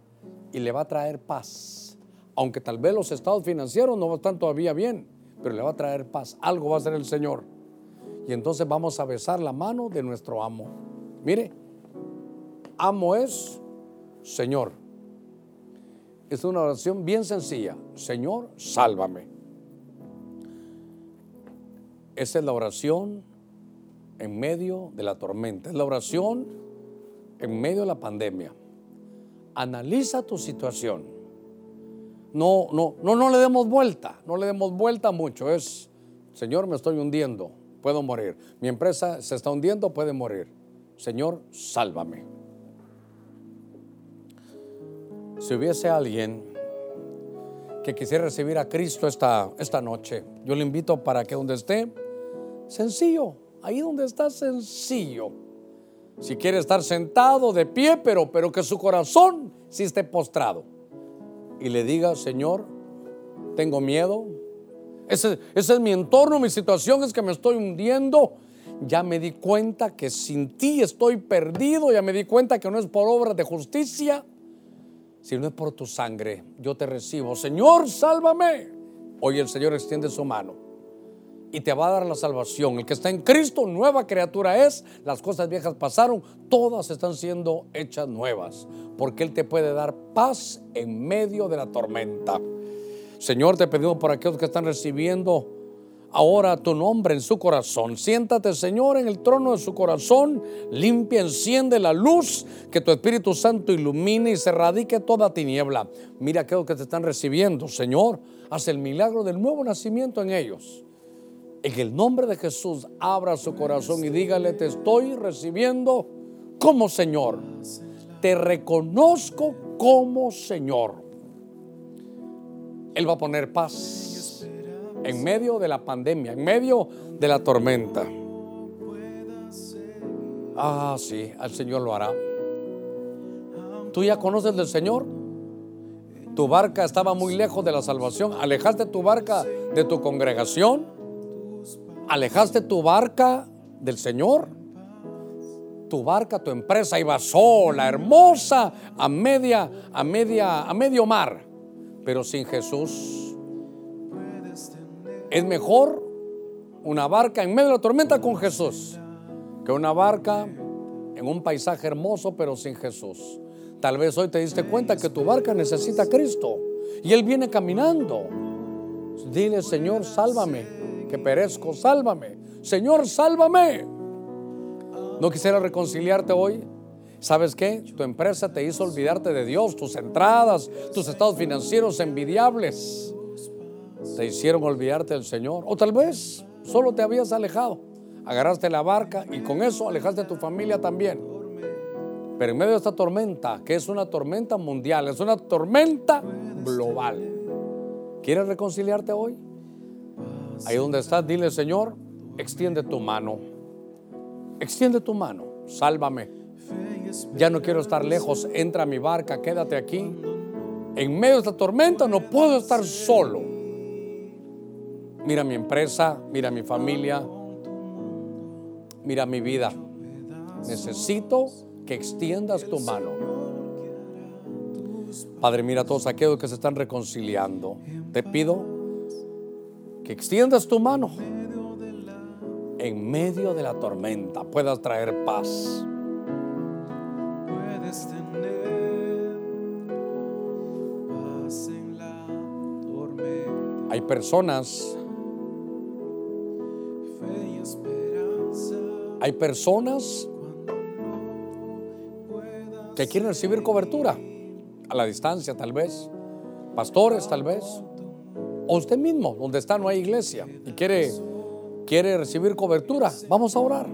y le va a traer paz. Aunque tal vez los estados financieros no están todavía bien, pero le va a traer paz. Algo va a hacer el Señor. Y entonces vamos a besar la mano de nuestro amo. Mire, amo es Señor. Es una oración bien sencilla. Señor, sálvame. Esa es la oración en medio de la tormenta. Es la oración en medio de la pandemia. Analiza tu situación. No, no, no, no le demos vuelta. No le demos vuelta mucho. Es, Señor, me estoy hundiendo. Puedo morir. Mi empresa se está hundiendo, puede morir. Señor, sálvame. Si hubiese alguien que quisiera recibir a Cristo esta, esta noche, yo le invito para que donde esté, sencillo, ahí donde está, sencillo. Si quiere estar sentado, de pie, pero, pero que su corazón sí esté postrado. Y le diga, Señor, tengo miedo. Ese, ese es mi entorno, mi situación es que me estoy hundiendo. Ya me di cuenta que sin ti estoy perdido. Ya me di cuenta que no es por obras de justicia si no es por tu sangre, yo te recibo. Señor, sálvame. Hoy el Señor extiende su mano y te va a dar la salvación. El que está en Cristo, nueva criatura es. Las cosas viejas pasaron, todas están siendo hechas nuevas. Porque Él te puede dar paz en medio de la tormenta. Señor, te pedimos por aquellos que están recibiendo ahora tu nombre en su corazón. Siéntate, Señor, en el trono de su corazón. Limpia, enciende la luz, que tu Espíritu Santo ilumine y se radique toda tiniebla. Mira aquellos que te están recibiendo, Señor. Haz el milagro del nuevo nacimiento en ellos. En el nombre de Jesús, abra su corazón y dígale, te estoy recibiendo como Señor. Te reconozco como Señor. Él va a poner paz en medio de la pandemia, en medio de la tormenta. Ah, sí, al Señor lo hará. ¿Tú ya conoces del Señor? Tu barca estaba muy lejos de la salvación. ¿Alejaste tu barca de tu congregación? ¿Alejaste tu barca del Señor? Tu barca, tu empresa iba sola, hermosa, a media, a media, a medio mar, pero sin Jesús es mejor una barca en medio de la tormenta con Jesús que una barca en un paisaje hermoso pero sin Jesús. Tal vez hoy te diste cuenta que tu barca necesita a Cristo y Él viene caminando. Dile, Señor, sálvame, que perezco, sálvame. Señor, sálvame. ¿No quisiera reconciliarte hoy? ¿Sabes qué? Tu empresa te hizo olvidarte de Dios, tus entradas, tus estados financieros envidiables te hicieron olvidarte del Señor. O tal vez solo te habías alejado. Agarraste la barca y con eso alejaste a tu familia también. Pero en medio de esta tormenta, que es una tormenta mundial, es una tormenta global. ¿Quieres reconciliarte hoy? Ahí donde estás, dile, Señor, extiende tu mano. Extiende tu mano. Sálvame. Ya no quiero estar lejos. Entra a mi barca, quédate aquí. En medio de esta tormenta no puedo estar solo mira mi empresa, mira mi familia, mira mi vida. Necesito que extiendas tu mano. Padre, mira a todos aquellos que se están reconciliando. Te pido que extiendas tu mano en medio de la tormenta, puedas traer paz. Puedes tener paz en la tormenta. Hay personas Hay personas que quieren recibir cobertura a la distancia tal vez, pastores tal vez, o usted mismo, donde está no hay iglesia y quiere, quiere recibir cobertura. Vamos a orar.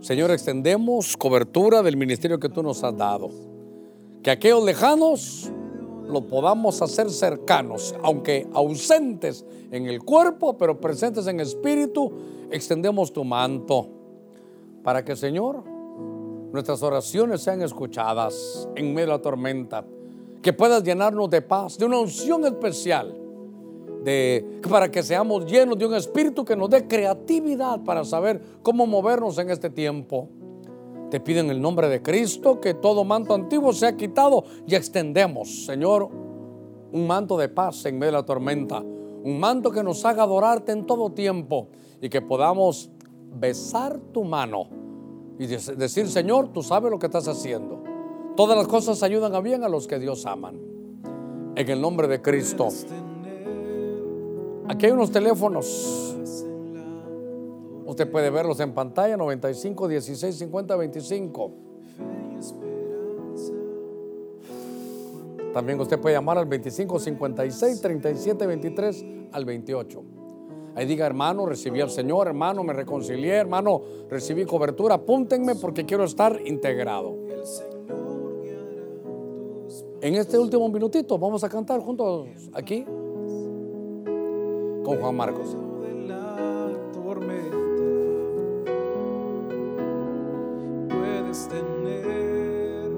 Señor, extendemos cobertura del ministerio que tú nos has dado. Que aquellos lejanos lo podamos hacer cercanos, aunque ausentes en el cuerpo, pero presentes en espíritu, extendemos tu manto para que, Señor, nuestras oraciones sean escuchadas en medio de la tormenta, que puedas llenarnos de paz, de una unción especial, de, para que seamos llenos de un espíritu que nos dé creatividad para saber cómo movernos en este tiempo. Te pido en el nombre de Cristo que todo manto antiguo sea quitado y extendemos, Señor, un manto de paz en medio de la tormenta, un manto que nos haga adorarte en todo tiempo y que podamos besar tu mano y decir, Señor, tú sabes lo que estás haciendo. Todas las cosas ayudan a bien a los que Dios aman. En el nombre de Cristo. Aquí hay unos teléfonos Usted puede verlos en pantalla 95 16 50 25. También usted puede llamar al 25 56 37 23 al 28. Ahí diga, hermano, recibí al Señor, hermano, me reconcilié, hermano, recibí cobertura. Apúntenme porque quiero estar integrado. En este último minutito vamos a cantar juntos aquí con Juan Marcos.
Puedes tener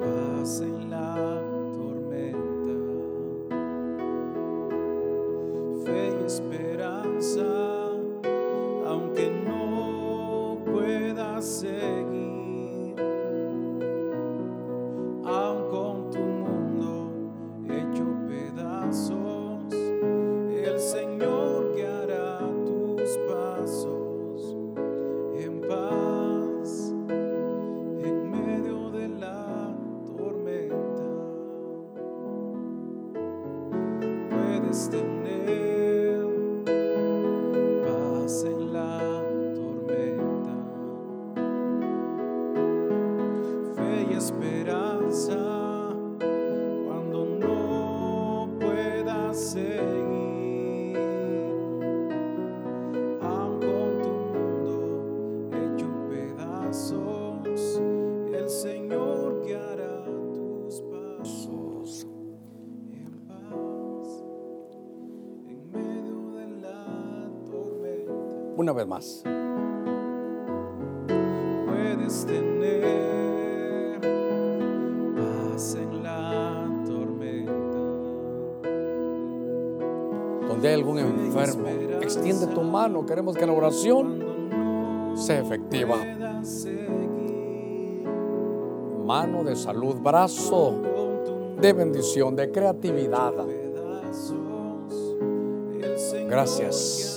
paz en la tormenta, fe y esperanza, aunque no pueda ser.
una vez más.
Puedes tener paz en la tormenta.
Donde hay algún enfermo, extiende tu mano. Queremos que la oración sea efectiva. Mano de salud, brazo de bendición, de creatividad. Gracias.